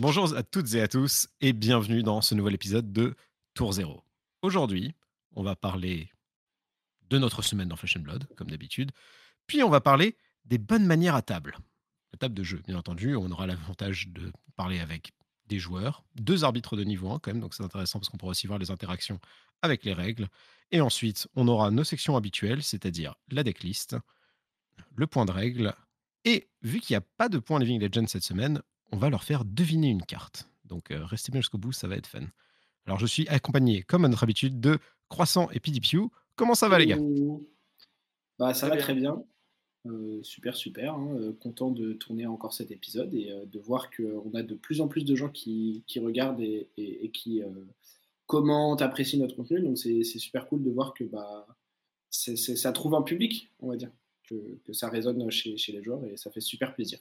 Bonjour à toutes et à tous et bienvenue dans ce nouvel épisode de Tour Zéro. Aujourd'hui, on va parler de notre semaine dans Flash and Blood, comme d'habitude, puis on va parler des bonnes manières à table. La table de jeu, bien entendu, on aura l'avantage de parler avec des joueurs, deux arbitres de niveau 1 quand même, donc c'est intéressant parce qu'on pourra aussi voir les interactions avec les règles. Et ensuite, on aura nos sections habituelles, c'est-à-dire la decklist, le point de règle, et vu qu'il n'y a pas de point Living Legend cette semaine, on va leur faire deviner une carte. Donc euh, restez bien jusqu'au bout, ça va être fun. Alors je suis accompagné, comme à notre habitude, de Croissant et PDPU. Comment ça va les gars? Bah, Ça va très bien. Euh, super, super. Hein. Euh, content de tourner encore cet épisode et de voir qu'on a de plus en plus de gens qui, regardent et, qui commentent, apprécient notre contenu. Donc c'est super cool de voir que bah, ça trouve un public, on va dire, que, ça résonne chez, chez les joueurs et ça fait super plaisir.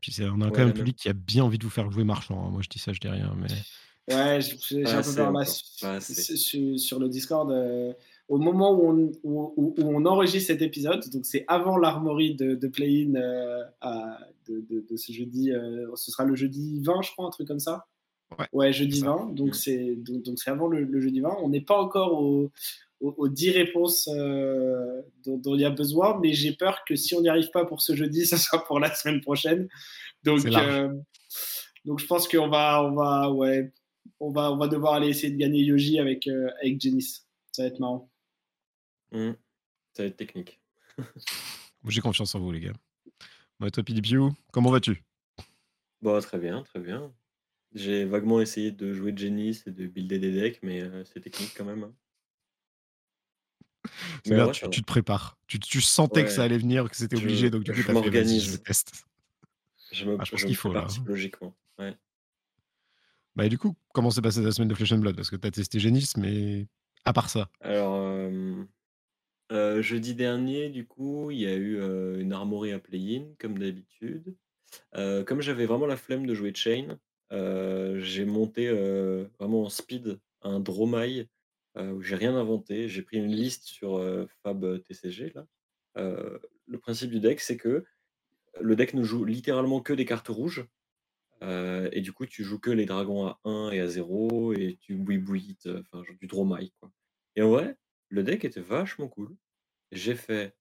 Puis on a quand même un public qui a bien envie de vous faire jouer marchand. Hein. Moi, je dis ça, je dis rien. Mais... Ouais, j'ai un peu peur là sur, le Discord. Euh, au moment où on, où, on, enregistre cet épisode, donc c'est avant l'armory de, de play-in euh, de, de, ce jeudi, euh, ce sera le jeudi 20, je crois, un truc comme ça. Ouais, ouais jeudi 20, donc c'est donc, donc avant le, le, jeudi 20. On n'est pas encore au, aux, 10 réponses euh, dont, il y a besoin, mais j'ai peur que si on n'y arrive pas pour ce jeudi, ce soit pour la semaine prochaine. Donc, euh, donc je pense qu'on va, on va, ouais, on va, on va devoir aller essayer de gagner Yoji avec, euh, avec Janice. Ça va être marrant. Mmh. Ça va être technique. J'ai confiance en vous, les gars. Moi, toi, comment vas-tu? Bon, très bien, très bien. J'ai vaguement essayé de jouer Janice et de builder des decks, mais c'est technique quand même. Hein tu, te prépares. Tu, sentais que ça allait venir, que c'était obligé, donc du coup, tu as fait je teste. Je me, ah, je pense qu'il faut là. Hein. Logiquement. Ouais. Bah, et du coup, comment s'est passée ta semaine de Flesh and Blood? Parce que tu as testé Genis, mais à part ça. Alors, euh, jeudi dernier, du coup, il y a eu une armory à play-in, comme d'habitude. comme j'avais vraiment la flemme de jouer Chain, j'ai monté vraiment en speed un Dromai où j'ai rien inventé. J'ai pris une liste sur Fab TCG. Là. le principe du deck, c'est que le deck ne joue littéralement que des cartes rouges. et du coup, tu joues que les dragons à 1 et à 0, et tu bouilles enfin, du Dromai. Quoi. Et en vrai, le deck était vachement cool. J'ai fait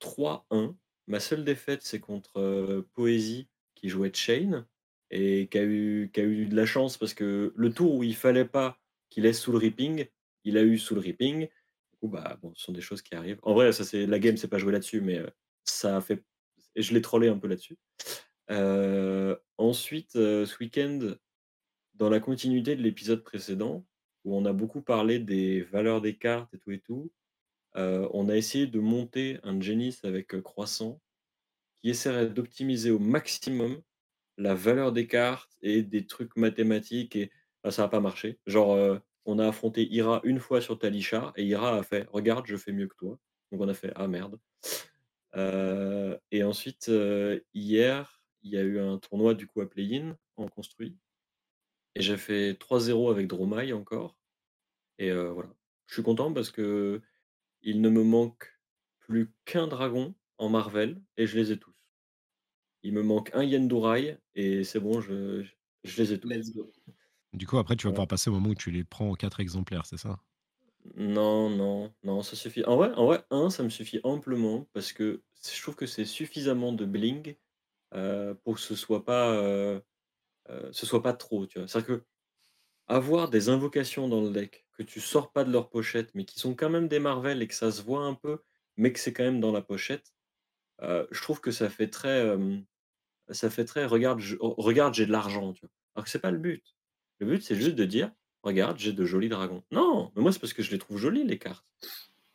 3-1. Ma seule défaite, c'est contre Poésie, qui jouait Chain, et qui a, eu, qui a eu de la chance, parce que le tour où il fallait pas qu'il laisse sous le ripping, il a eu sous le ripping. Du coup, bah, bon, ce sont des choses qui arrivent. En vrai, ça, c'est la game, c'est pas joué là-dessus, mais ça a fait. Et je l'ai trollé un peu là-dessus. ensuite, ce week-end, dans la continuité de l'épisode précédent, où on a beaucoup parlé des valeurs des cartes et tout et tout, on a essayé de monter un Genis avec croissant qui essaierait d'optimiser au maximum la valeur des cartes et des trucs mathématiques et bah, ça n'a pas marché. Genre, on a affronté Ira une fois sur Talisha et Ira a fait Regarde, je fais mieux que toi. Donc on a fait Ah merde. Euh, et ensuite, euh, hier, il y a eu un tournoi du coup à Play-in en construit. Et j'ai fait 3-0 avec Dromai encore. Et euh, voilà. Je suis content parce que il ne me manque plus qu'un dragon en Marvel et je les ai tous. Il me manque un Yendurai et c'est bon, je, les ai tous. Du coup, après, tu vas pouvoir passer au moment où tu les prends en quatre exemplaires, c'est ça? Non, non, non, ça suffit. En vrai, en vrai, un, ça me suffit amplement parce que je trouve que c'est suffisamment de bling euh, pour que ce soit pas, euh, euh, ce soit pas trop, tu vois. C'est-à-dire que avoir des invocations dans le deck que tu sors pas de leur pochette, mais qui sont quand même des Marvel et que ça se voit un peu, mais que c'est quand même dans la pochette, je trouve que ça fait très, ça fait très regarde, regarde, j'ai de l'argent, tu vois. Alors que c'est pas le but. Le but, c'est juste de dire: «Regarde, j'ai de jolis dragons». Non! Mais moi, c'est parce que je les trouve jolis les cartes.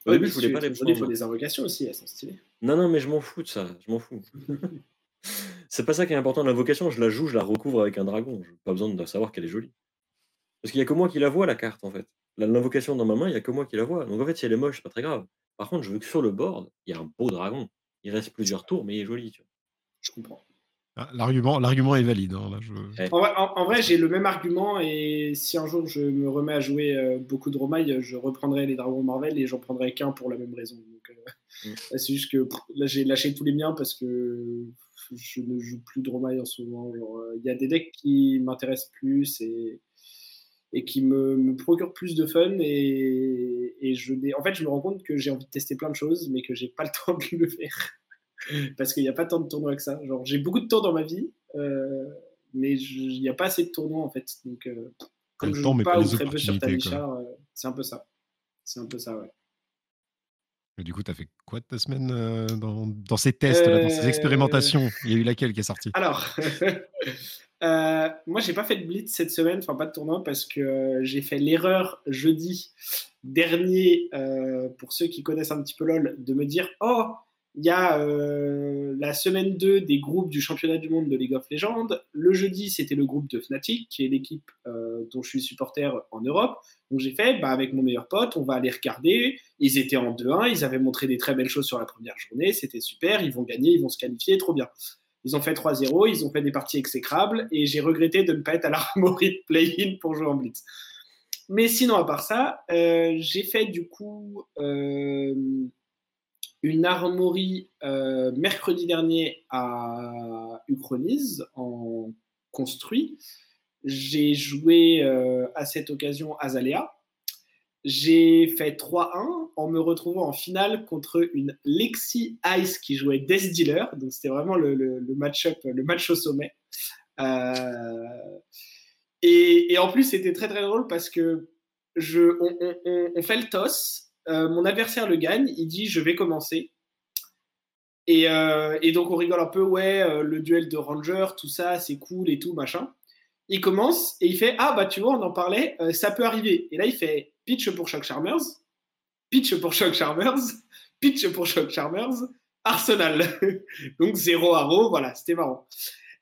Au début, je voulais pas les prendre. Il faut des invocations aussi, elles sont stylées. Non, non, mais je m'en fous de ça, je m'en fous. C'est pas ça qui est important, l'invocation, je la joue, je la recouvre avec un dragon, j'ai pas besoin de savoir qu'elle est jolie. Parce qu'il y a que moi qui la vois la carte, en fait. l'invocation dans ma main, il y a que moi qui la vois. Donc en fait, si elle est moche, c'est pas très grave. Par contre, je veux que sur le board, il y a un beau dragon. Il reste plusieurs tours, mais il est joli, tu vois? Je comprends. Ah, l'argument, l'argument est valide. Hein, en vrai, j'ai le même argument et si un jour je me remets à jouer euh, beaucoup de Romaille, je reprendrai les Dragons Marvel et j'en prendrai qu'un pour la même raison. Donc, mm. c'est juste que là, j'ai lâché tous les miens parce que je ne joue plus Dromai en ce moment. Il y a des decks qui m'intéressent plus et, et qui me, me, procurent plus de fun. Et, et je, en fait, je me rends compte que j'ai envie de tester plein de choses, mais que j'ai pas le temps de le faire parce qu'il n'y a pas tant de tournois que ça. Genre, j'ai beaucoup de tours dans ma vie, euh, mais il n'y a pas assez de tournois en fait. Donc, euh, comme je joue pas, ou très peu sur Tamichar, euh, c'est un peu ça. C'est un peu ça, ouais. Et du coup, tu as fait quoi de ta semaine dans, dans, ces tests, là, dans ces expérimentations? Il y a eu laquelle qui est sortie? Alors, moi, j'ai pas fait de blitz cette semaine, enfin pas de tournoi, parce que j'ai fait l'erreur jeudi dernier, pour ceux qui connaissent un petit peu LoL, de me dire Oh, il y a euh, la semaine 2 des groupes du championnat du monde de League of Legends. Le jeudi, c'était le groupe de Fnatic, qui est l'équipe euh, dont je suis supporter en Europe. Donc j'ai fait, bah, avec mon meilleur pote, on va aller regarder. Ils étaient en 2-1, ils avaient montré des très belles choses sur la première journée, c'était super, ils vont gagner, ils vont se qualifier, trop bien. Ils ont fait 3-0, ils ont fait des parties exécrables, et j'ai regretté de ne pas être à l'armory de play-in pour jouer en blitz. Mais sinon, à part ça, euh, j'ai fait du coup une armorie euh, mercredi dernier à Uchronise en construit. J'ai joué euh, à cette occasion Azalea. J'ai fait 3-1 en me retrouvant en finale contre une Lexi Ice qui jouait Death Dealer. Donc c'était vraiment le, match-up, le match au sommet. Euh, et, en plus, c'était très très drôle parce que je, on fait le toss euh, mon adversaire le gagne, il dit je vais commencer. Et, euh, donc on rigole un peu, ouais, euh, le duel de Ranger, tout ça, c'est cool et tout, machin. Il commence et il fait ah bah tu vois, on en parlait, ça peut arriver. Et là il fait pitch pour Shock Charmers, pitch pour Shock Charmers, pitch pour Shock Charmers, Arsenal. donc 0 à voilà, c'était marrant.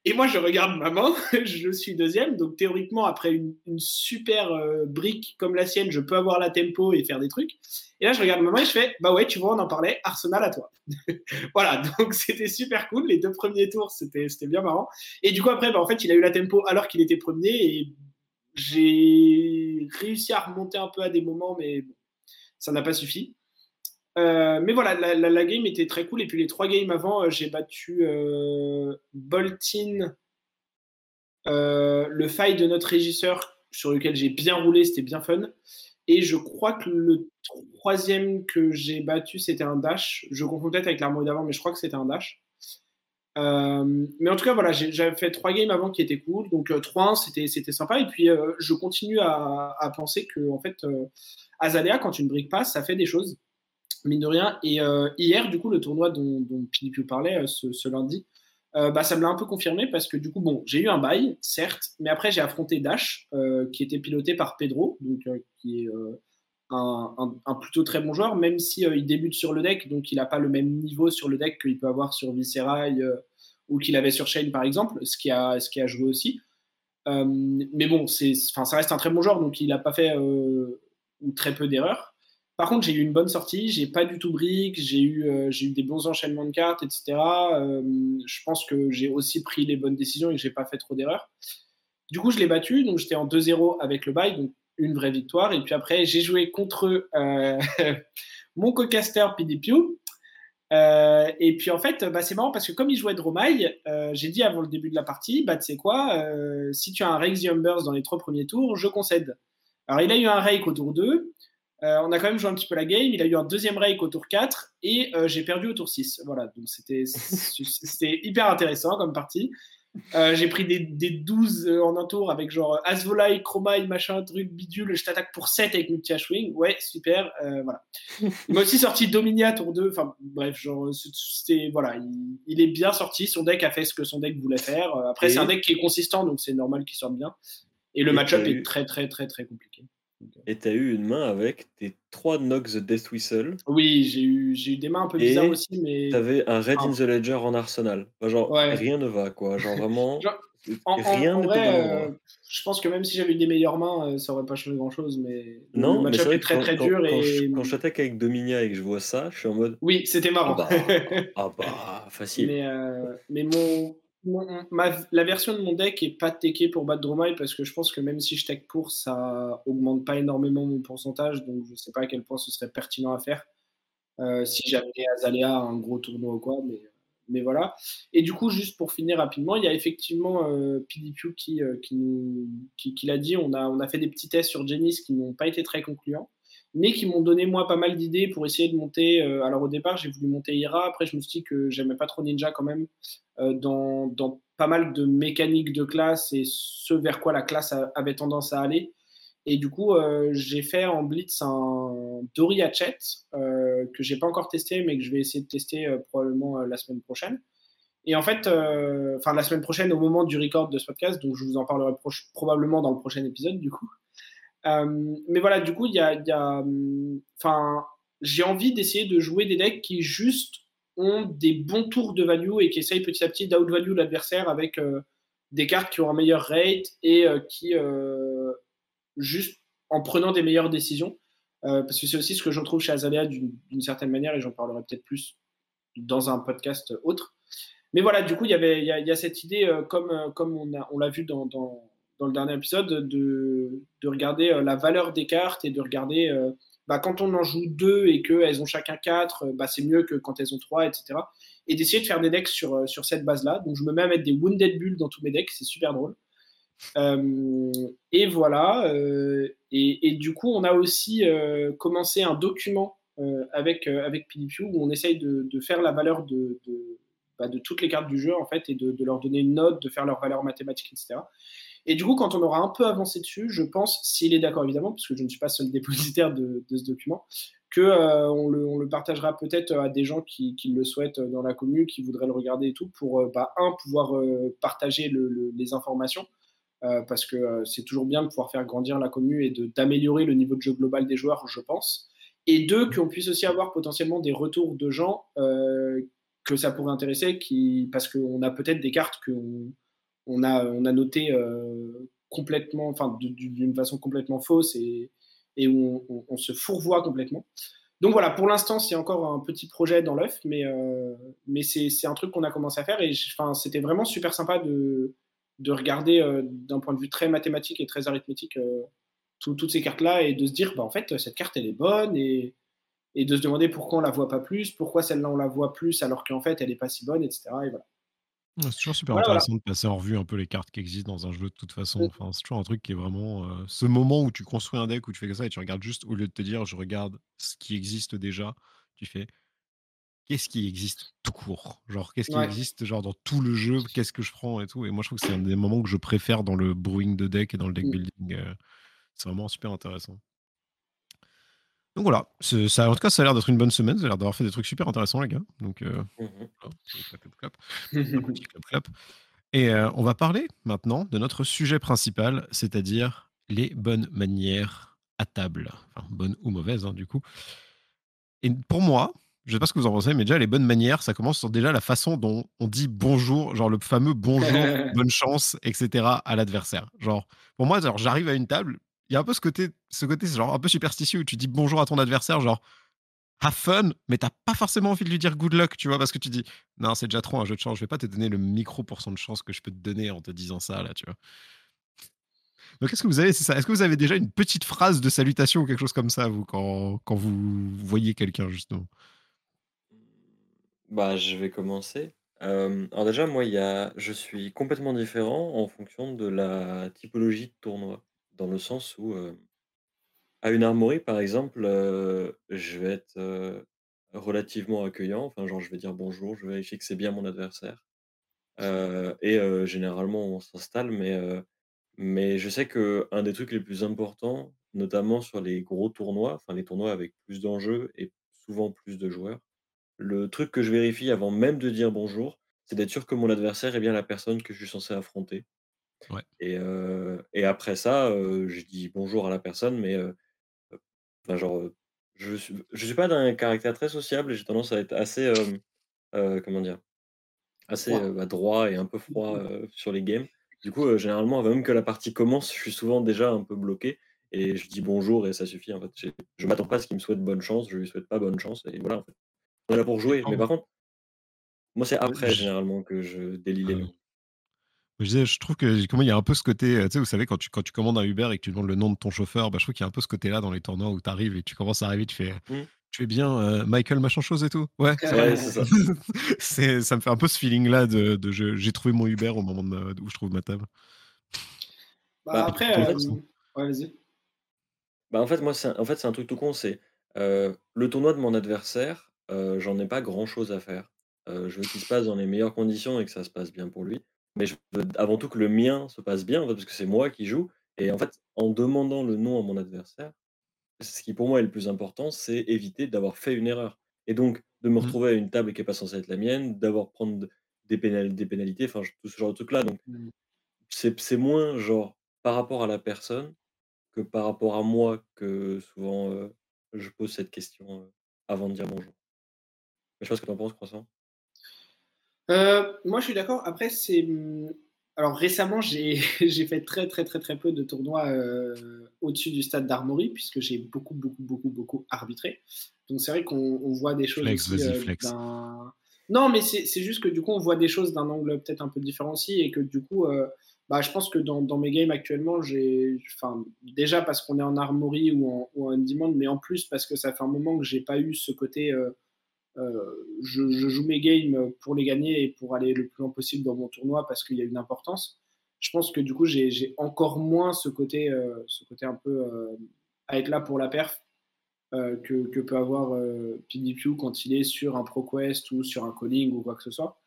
Et moi, je regarde maman, je suis deuxième, donc théoriquement, après une, super euh, brique comme la sienne, je peux avoir la tempo et faire des trucs. Et là, je regarde maman et je fais, bah ouais, tu vois, on en parlait, Arsenal à toi. voilà, donc c'était super cool. Les deux premiers tours, c'était bien marrant. Et du coup, après, bah, en fait, il a eu la tempo alors qu'il était premier et j'ai réussi à remonter un peu à des moments, mais ça n'a pas suffi. Euh, mais voilà, la, game était très cool. Et puis les trois games avant, euh, j'ai battu euh, Boltin, le faille de notre régisseur, sur lequel j'ai bien roulé, c'était bien fun. Et je crois que le troisième que j'ai battu, c'était un dash. Je confonds peut-être avec l'armoire d'avant, mais je crois que c'était un dash. mais en tout cas, voilà, j'avais fait trois games avant qui étaient cool. Donc 3-1, c'était sympa. Et puis, je continue à, penser que, en fait, Azalea, quand une brique passe, ça fait des choses mine de rien. Et euh, hier, du coup, le tournoi dont, dont parlait euh, ce, lundi, euh, bah, ça me l'a un peu confirmé parce que du coup, bon, j'ai eu un bail, certes, mais après j'ai affronté Dash, qui était piloté par Pedro, donc qui est un, un, plutôt très bon joueur, même si il débute sur le deck, donc il n'a pas le même niveau sur le deck qu'il peut avoir sur Viscerai ou qu'il avait sur Shane par exemple, ce qui a, ce qui a joué aussi. mais bon, c'est, ça reste un très bon joueur, donc il n'a pas fait ou très peu d'erreurs. Par contre, j'ai eu une bonne sortie, j'ai pas du tout brique, j'ai eu, euh, eu des bons enchaînements de cartes, etc. Euh, je pense que j'ai aussi pris les bonnes décisions et que j'ai pas fait trop d'erreurs. Du coup, je l'ai battu, donc j'étais en 2-0 avec le bail, donc une vraie victoire. Et puis après, j'ai joué contre euh, mon co-caster PDPU. et puis en fait, bah, c'est marrant parce que comme il jouait Dromai, j'ai dit avant le début de la partie, bah, tu sais quoi, si tu as un Rexium Burst dans les trois premiers tours, je concède. Alors il a eu un Rake au tour 2, euh, on a quand même joué un petit peu la game. Il a eu un deuxième rake au tour 4 et euh, j'ai perdu au tour 6. Voilà, donc c'était hyper intéressant comme partie. Euh, j'ai pris des, des, 12 en un tour avec genre Asvolai, Chromai, machin, truc, bidule. Je t'attaque pour 7 avec multi Wing. Ouais, super. voilà. Il m'a aussi sorti Dominia tour 2. Enfin, bref, genre, c'était. Voilà, il, est bien sorti. Son deck a fait ce que son deck voulait faire. Après, c'est un deck qui est consistant, donc c'est normal qu'il sorte bien. Et le match-up est très, très, très, très compliqué. Et tu as eu une main avec tes trois Nox the Death Whistle. Oui, j'ai eu, j'ai eu des mains un peu bizarres aussi, mais. Tu avais un Red in the Ledger en Arsenal. genre, rien ne va, quoi. Genre, vraiment. rien ne vrai, euh, je pense que même si j'avais eu des meilleures mains, euh, ça aurait pas changé grand chose, mais non, le match est très très dur. Quand, et... quand j'attaque avec Dominia et que je vois ça, je suis en mode. Oui, c'était marrant. Ah bah, ah bah facile. Mais, euh, mais mon, la version de mon deck est pas techée pour battre Dromai parce que je pense que même si je tech pour, ça augmente pas énormément mon pourcentage, donc je sais pas à quel point ce serait pertinent à faire. si j'amenais Azalea à un gros tournoi ou quoi. Mais, mais voilà. Et du coup, juste pour finir rapidement, il y a effectivement PDQ qui, qui, nous, qui, qui l'a dit. On a, on a fait des petits tests sur Genis qui n'ont pas été très concluants mais qui m'ont donné moi pas mal d'idées pour essayer de monter. Euh, alors au départ, j'ai voulu monter Ira, après je me suis dit que j'aimais pas trop Ninja quand même euh, dans, dans, pas mal de mécaniques de classe et ce vers quoi la classe avait tendance à aller. Et du coup, euh, j'ai fait en Blitz un Dory Hatchet que j'ai pas encore testé, mais que je vais essayer de tester probablement la semaine prochaine. Et en fait, enfin la semaine prochaine au moment du record de ce podcast, donc je vous en parlerai probablement dans le prochain épisode du coup. Euh, mais voilà, du coup, il y a, y enfin, j'ai envie d'essayer de jouer des decks qui juste ont des bons tours de value et qui essayent petit à petit d'out-value l'adversaire avec euh, des cartes qui ont un meilleur rate et euh, qui, juste en prenant des meilleures décisions, parce que c'est aussi ce que je trouve chez Azalea d'une certaine manière et j'en parlerai peut-être plus dans un podcast autre. Mais voilà, du coup, il y il y, a, cette idée, comme, comme on l'a on vu dans, dans le dernier épisode, de, de regarder euh, la valeur des cartes et de regarder euh, bah, quand on en joue deux et qu'elles ont chacun quatre, euh, bah, c'est mieux que quand elles ont trois, etc. Et d'essayer de faire des decks sur, cette base-là. Donc je me mets à mettre des Wounded Bulls dans tous mes decks, c'est super drôle. et voilà. et, du coup, on a aussi commencé un document avec, avec où on essaye de, faire la valeur de, bah, de, toutes les cartes du jeu en fait et de, leur donner une note, de faire leur valeur mathématique, etc. Et du coup, quand on aura un peu avancé dessus, je pense, s'il est d'accord évidemment, parce que je ne suis pas seul dépositaire de, ce document, que euh, on, le, partagera peut-être à des gens qui, le souhaitent dans la commune, qui voudraient le regarder et tout, pour euh, bah, un pouvoir euh, partager les informations, parce que c'est toujours bien de pouvoir faire grandir la commune et d'améliorer le niveau de jeu global des joueurs, je pense. Et deux, qu'on puisse aussi avoir potentiellement des retours de gens que ça pourrait intéresser, qui, parce qu'on a peut-être des cartes qu'on on a, on a noté euh, complètement, enfin d'une façon complètement fausse et, où on, se fourvoie complètement. Donc voilà, pour l'instant, c'est encore un petit projet dans l'œuf, mais, euh, mais c'est un truc qu'on a commencé à faire et c'était vraiment super sympa de, de regarder euh, d'un point de vue très mathématique et très arithmétique toutes ces cartes-là et de se dire, bah, en fait, cette carte, elle est bonne et, et de se demander pourquoi on la voit pas plus, pourquoi celle-là, on la voit plus alors qu'en fait, elle est pas si bonne, etc. Et voilà. C'est toujours super intéressant de passer en revue un peu les cartes qui existent dans un jeu de toute façon. Enfin, c'est toujours un truc qui est vraiment euh, ce moment où tu construis un deck, où tu fais ça et tu regardes juste, au lieu de te dire je regarde ce qui existe déjà, tu fais qu'est-ce qui existe tout court? Genre, qu'est-ce qui existe genre dans tout le jeu? Qu'est-ce que je prends et tout? Et moi, je trouve que c'est un des moments que je préfère dans le brewing de deck et dans le deck mmh. building. Euh, c'est vraiment super intéressant. Donc voilà, ça, en tout cas, ça a l'air d'être une bonne semaine. Vous avez l'air d'avoir fait des trucs super intéressants, les gars. Donc, euh, Et euh, on va parler maintenant de notre sujet principal, c'est-à-dire les bonnes manières à table. Enfin, bonnes ou mauvaises, hein, du coup. Et pour moi, je sais pas ce que vous en pensez, mais déjà, les bonnes manières, ça commence sur déjà la façon dont on dit bonjour, genre le fameux bonjour, bonne chance, etc. à l'adversaire. Genre, pour moi, j'arrive à une table, il y a un peu ce côté, ce genre un peu superstitieux où tu dis bonjour à ton adversaire, genre have fun, mais t'as pas forcément envie de lui dire good luck, tu vois, parce que tu dis non, c'est déjà trop un jeu de chance, je vais pas te donner le micro pour son de chance que je peux te donner en te disant ça, là, tu vois. Donc, est-ce que vous avez, c'est ça, est-ce que vous avez déjà une petite phrase de salutation ou quelque chose comme ça, vous, quand, vous voyez quelqu'un, justement? Bah, je vais commencer. alors déjà, moi, je suis complètement différent en fonction de la typologie de tournoi dans le sens où, à une armorie, par exemple, je vais être, relativement accueillant. Enfin, genre, je vais dire bonjour, je vais vérifier que c'est bien mon adversaire. et généralement, on s'installe, mais mais je sais qu'un des trucs les plus importants, notamment sur les gros tournois, enfin les tournois avec plus d'enjeux et souvent plus de joueurs, le truc que je vérifie avant même de dire bonjour, c'est d'être sûr que mon adversaire est bien la personne que je suis censé affronter. Et, et après ça, je dis bonjour à la personne, mais enfin, genre, je suis, je suis pas d'un caractère très sociable et j'ai tendance à être assez, comment dire, assez bah, droit et un peu froid sur les games. Du coup, généralement, avant même que la partie commence, je suis souvent déjà un peu bloqué et je dis bonjour et ça suffit. En fait, je m'attends pas à ce qu'il me souhaite bonne chance, je lui souhaite pas bonne chance et voilà. En fait. On est là pour jouer, mais par contre, moi c'est après généralement que je délie les noms. Je disais, je trouve que comment il y a un peu ce côté, tu sais, vous savez, quand tu, quand tu commandes un Uber et que tu demandes le nom de ton chauffeur, bah, je trouve qu'il y a un peu ce côté-là dans les tournois où tu arrives et tu commences à arriver, tu fais mmh. tu es bien Michael machin chose et tout. Ouais, c'est ça. ça me fait un peu ce feeling-là de, de j'ai trouvé mon Uber au moment où je trouve ma table. Bah, bah après, fait, ouais, vas-y. Bah, en fait, moi, c'est en fait, c'est un truc tout con, c'est le tournoi de mon adversaire, j'en ai pas grand-chose à faire. je veux qu'il se passe dans les meilleures conditions et que ça se passe bien pour lui. Mais je veux avant tout que le mien se passe bien, parce que c'est moi qui joue. Et en fait, en demandant le nom à mon adversaire, ce qui pour moi est le plus important, c'est éviter d'avoir fait une erreur. Et donc, de me mmh. retrouver à une table qui n'est pas censée être la mienne, d'avoir prendre des, des pénalités, enfin, tout ce genre de trucs-là. Donc, mmh. c'est moins genre par rapport à la personne que par rapport à moi que souvent je pose cette question avant de dire bonjour. Je sais pas ce que tu en penses, Croissant. Moi, je suis d'accord. Après, c'est mmh, alors récemment, j'ai fait très très très très peu de tournois euh, au-dessus du stade d'Armory puisque j'ai beaucoup beaucoup beaucoup beaucoup arbitré. Donc c'est vrai qu'on voit des choses flex, euh, Non, mais c'est juste que du coup on voit des choses d'un angle peut-être un peu différencié et que du coup, euh, bah, je pense que dans, dans mes games actuellement, j'ai, enfin déjà parce qu'on est en Armory ou en, ou en demand, mais en plus parce que ça fait un moment que j'ai pas eu ce côté euh, je, joue mes games pour les gagner et pour aller le plus loin possible dans mon tournoi parce qu'il y a une importance. Je pense que du coup, j'ai encore moins ce côté, euh, ce côté un peu euh, à être là pour la perf que, peut avoir PDQ quand il est sur un ProQuest ou sur un calling ou quoi que ce soit.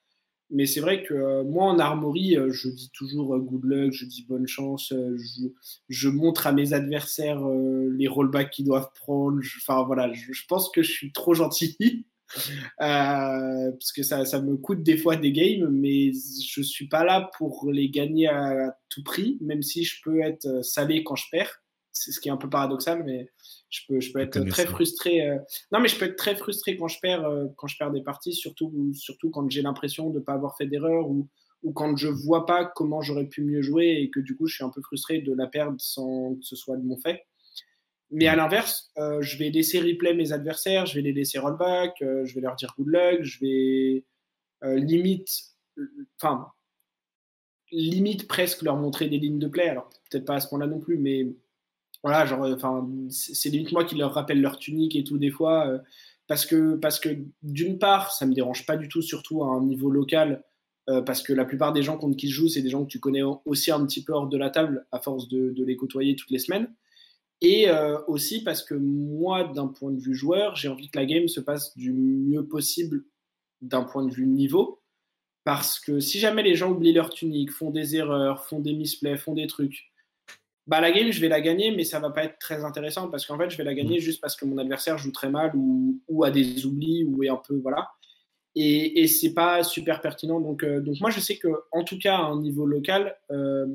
Mais c'est vrai que moi, en Armory, je dis toujours good luck, je dis bonne chance, je, montre à mes adversaires les rollbacks qu'ils doivent prendre. Enfin voilà, je, pense que je suis trop gentil. Euh, parce que ça, ça, me coûte des fois des games, mais je suis pas là pour les gagner à tout prix, même si je peux être euh, salé quand je perds. C'est ce qui est un peu paradoxal, mais je peux, je peux être très frustré. Euh. Non, mais je peux être très frustré quand je perds, quand je perds des parties, surtout, surtout quand j'ai l'impression de ne pas avoir fait d'erreur ou, ou quand je vois pas comment j'aurais pu mieux jouer et que du coup je suis un peu frustré de la perdre sans que ce soit de mon fait. Mais à l'inverse, euh, je vais laisser replay mes adversaires, je vais les laisser rollback, euh, je vais leur dire good luck, je vais euh, limite, enfin, limite presque leur montrer des lignes de play. Alors peut-être pas à ce point-là non plus, mais voilà, genre, enfin, c'est limite moi qui leur rappelle leur tunique et tout des fois, parce que, parce que d'une part, ça me dérange pas du tout, surtout à un niveau local, parce que la plupart des gens contre qui je joue, c'est des gens que tu connais aussi un petit peu hors de la table, à force de, de les côtoyer toutes les semaines. Et euh, aussi parce que moi, d'un point de vue joueur, j'ai envie que la game se passe du mieux possible d'un point de vue niveau. Parce que si jamais les gens oublient leur tunique, font des erreurs, font des misplays, font des trucs, bah la game, je vais la gagner, mais ça va pas être très intéressant parce qu'en fait, je vais la gagner juste parce que mon adversaire joue très mal ou, ou a des oublis ou est un peu. Voilà. Et, et c'est pas super pertinent. Donc, euh, donc moi, je sais que en tout cas, à un niveau local, euh,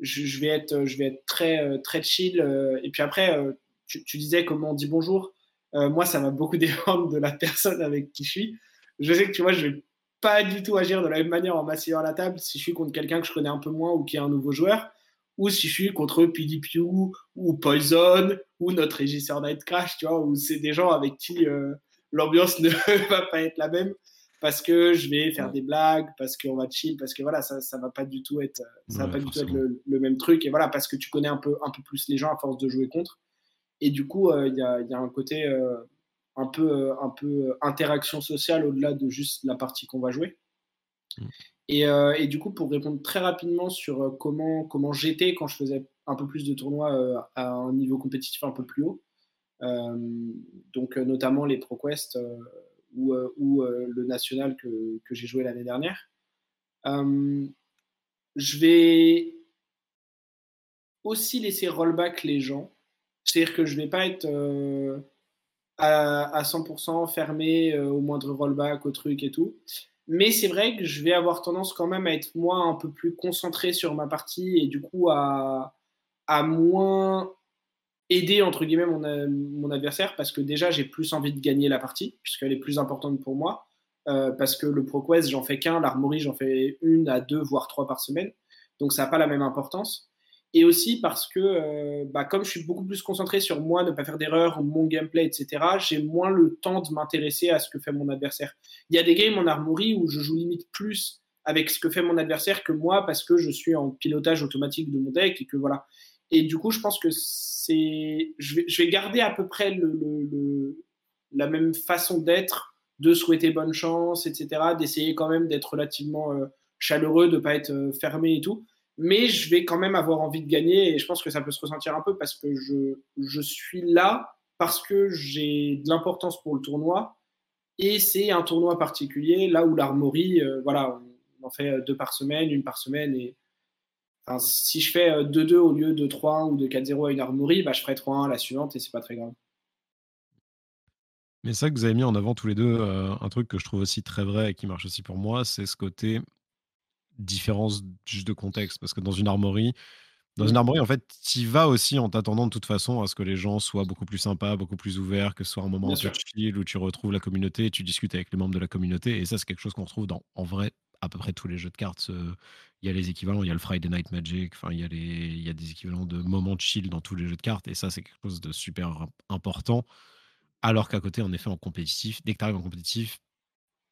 je, vais être, je vais être très, euh, très chill. Euh, et puis après, euh, tu, disais comment on dit bonjour. moi, ça va beaucoup dépendre de la personne avec qui je suis. Je sais que tu vois, je vais pas du tout agir de la même manière en m'asseyant à la table si je suis contre quelqu'un que je connais un peu moins ou qui est un nouveau joueur, ou si je suis contre PDPU ou Poison ou notre régisseur Night Crash, tu vois, où c'est des gens avec qui l'ambiance ne va pas être la même parce que je vais faire des blagues, parce qu'on va chill, parce que voilà, ça, ça va pas du tout être, ça va pas du tout être le, même truc. Et voilà, parce que tu connais un peu, un peu plus les gens à force de jouer contre. Et du coup, euh, il y, a, y, a, un côté euh, un peu, euh, un peu interaction sociale au-delà de juste la partie qu'on va jouer. Mm. Et, et, du coup, pour répondre très rapidement sur comment, comment j'étais quand je faisais un peu plus de tournois à un niveau compétitif un peu plus haut, donc notamment les ProQuest ou, euh, euh, le national que, j'ai joué l'année dernière. Euh, je vais aussi laisser rollback les gens. C'est-à-dire que je ne vais pas être à, à, 100% fermé au moindre rollback, au truc et tout. Mais c'est vrai que je vais avoir tendance quand même à être moi un peu plus concentré sur ma partie et du coup à moins aider entre guillemets mon, euh, mon adversaire parce que déjà j'ai plus envie de gagner la partie puisqu'elle est plus importante pour moi euh, parce que le ProQuest j'en fais qu'un, l'Armory j'en fais une à deux voire trois par semaine donc ça n'a pas la même importance et aussi parce que euh, bah, comme je suis beaucoup plus concentré sur moi, ne pas faire d'erreurs, mon gameplay, etc., j'ai moins le temps de m'intéresser à ce que fait mon adversaire. Il y a des games en Armory où je joue limite plus avec ce que fait mon adversaire que moi parce que je suis en pilotage automatique de mon deck et que voilà. Et du coup, je pense que c'est, je vais, garder à peu près la même façon d'être, de souhaiter bonne chance, etc., d'essayer quand même d'être relativement chaleureux, de pas être fermé et tout. Mais je vais quand même avoir envie de gagner et je pense que ça peut se ressentir un peu parce que je, je suis là parce que j'ai de l'importance pour le tournoi et c'est un tournoi particulier là où l'armorie, voilà, on en fait deux par semaine, une par semaine et si je fais 2-2 au lieu de 3-1 ou de 4-0 à une armorie, bah, je ferai 3-1 à la suivante et c'est pas très grave. Mais ça que vous avez mis en avant tous les deux, un truc que je trouve aussi très vrai et qui marche aussi pour moi, c'est ce côté différence juste de contexte. Parce que dans une armorie, dans une armorie, en fait, tu vas aussi en t'attendant de toute façon à ce que les gens soient beaucoup plus sympas, beaucoup plus ouverts, que ce soit un moment de chill où tu retrouves la communauté, tu discutes avec les membres de la communauté. Et ça, c'est quelque chose qu'on retrouve dans, en vrai, à peu près tous les jeux de cartes. Il y a les équivalents, il y a le Friday Night Magic, enfin, il y, a les, il y a des équivalents de moments de chill dans tous les jeux de cartes. Et ça, c'est quelque chose de super important. Alors qu'à côté, en effet, en compétitif, dès que tu arrives en compétitif,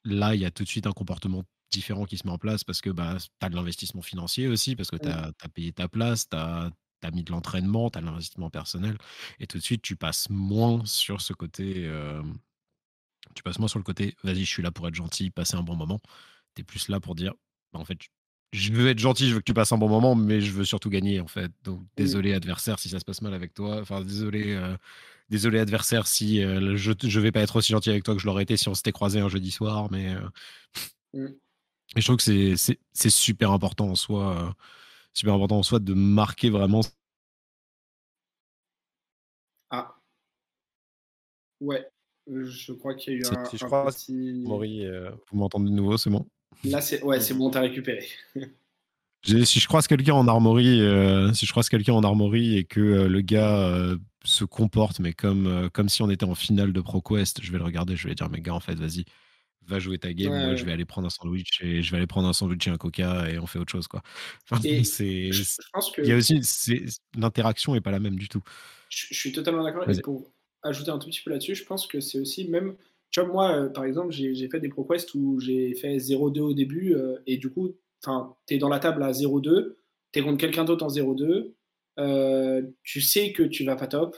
là, il y a tout de suite un comportement différent qui se met en place parce que bah, tu as de l'investissement financier aussi, parce que tu as, payé ta place, tu as, mis de l'entraînement, tu as de l'investissement personnel, et tout de suite, tu passes moins sur ce côté. tu passes moins sur le côté, vas-y, je suis là pour être gentil, passer un bon moment. Tu es plus là pour dire, bah, en fait, je veux être gentil, je veux que tu passes un bon moment, mais je veux surtout gagner, en fait. Donc, désolé, adversaire, si ça se passe mal avec toi. Enfin, désolé, désolé, adversaire, si je, je vais pas être aussi gentil avec toi que je l'aurais été si on s'était croisé un jeudi soir, mais. Mmh. Et je trouve que c'est super important en soi, euh, super important en soi de marquer vraiment. Ah. Ouais, je crois qu'il y a eu un, si je crois, petit... Maury, euh, vous m'entendez de nouveau, c'est bon? Là, c'est ouais, c'est bon, t'as récupéré. si je croise quelqu'un en armorie, euh, si je croise quelqu'un en armorie et que le gars se comporte, mais comme, comme si on était en finale de ProQuest, je vais le regarder, je vais dire, mais gars, en fait, vas-y, va jouer ta game, moi je vais aller prendre un sandwich et je vais aller prendre un sandwich et un coca et on fait autre chose quoi. c'est, il y a aussi l'interaction est pas la même du tout. Je, suis totalement d'accord et pour ajouter un tout petit peu là-dessus, je pense que c'est aussi même tu vois moi euh, par exemple j'ai, fait des ProQuest où j'ai fait 0-2 au début euh, et du coup tu es dans la table à 0-2, tu es contre quelqu'un d'autre en 0-2, euh, tu sais que tu vas pas top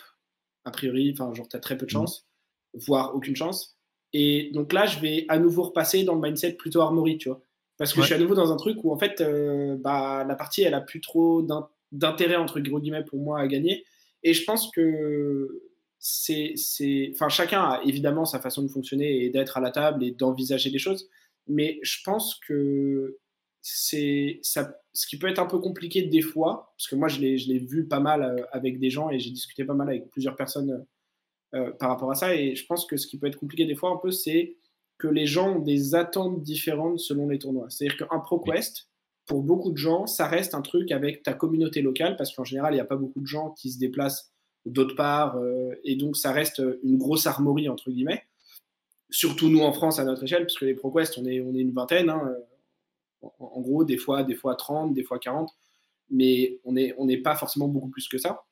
a priori, enfin genre tu as très peu de mmh. chance, voire aucune chance et donc là, je vais à nouveau repasser dans le mindset plutôt armory, tu vois. Parce que je suis à nouveau dans un truc où, en fait, euh, bah, la partie, elle a plus trop d'intérêt, entre guillemets, pour moi à gagner. Et je pense que c'est. Enfin, chacun a évidemment sa façon de fonctionner et d'être à la table et d'envisager des choses. Mais je pense que c'est ça, ce qui peut être un peu compliqué des fois, parce que moi, je l'ai vu pas mal euh, avec des gens et j'ai discuté pas mal avec plusieurs personnes euh, par rapport à ça. Et je pense que ce qui peut être compliqué des fois un peu, c'est que les gens ont des attentes différentes selon les tournois. C'est-à-dire qu'un ProQuest, pour beaucoup de gens, ça reste un truc avec ta communauté locale, parce qu'en général, il n'y a pas beaucoup de gens qui se déplacent d'autre part, euh, et donc ça reste une grosse armorie, entre guillemets. Surtout nous en France à notre échelle, parce que les ProQuest, on est, on est une vingtaine, hein, en, gros, des fois, des fois 30, des fois 40, mais on n'est on pas forcément beaucoup plus que ça.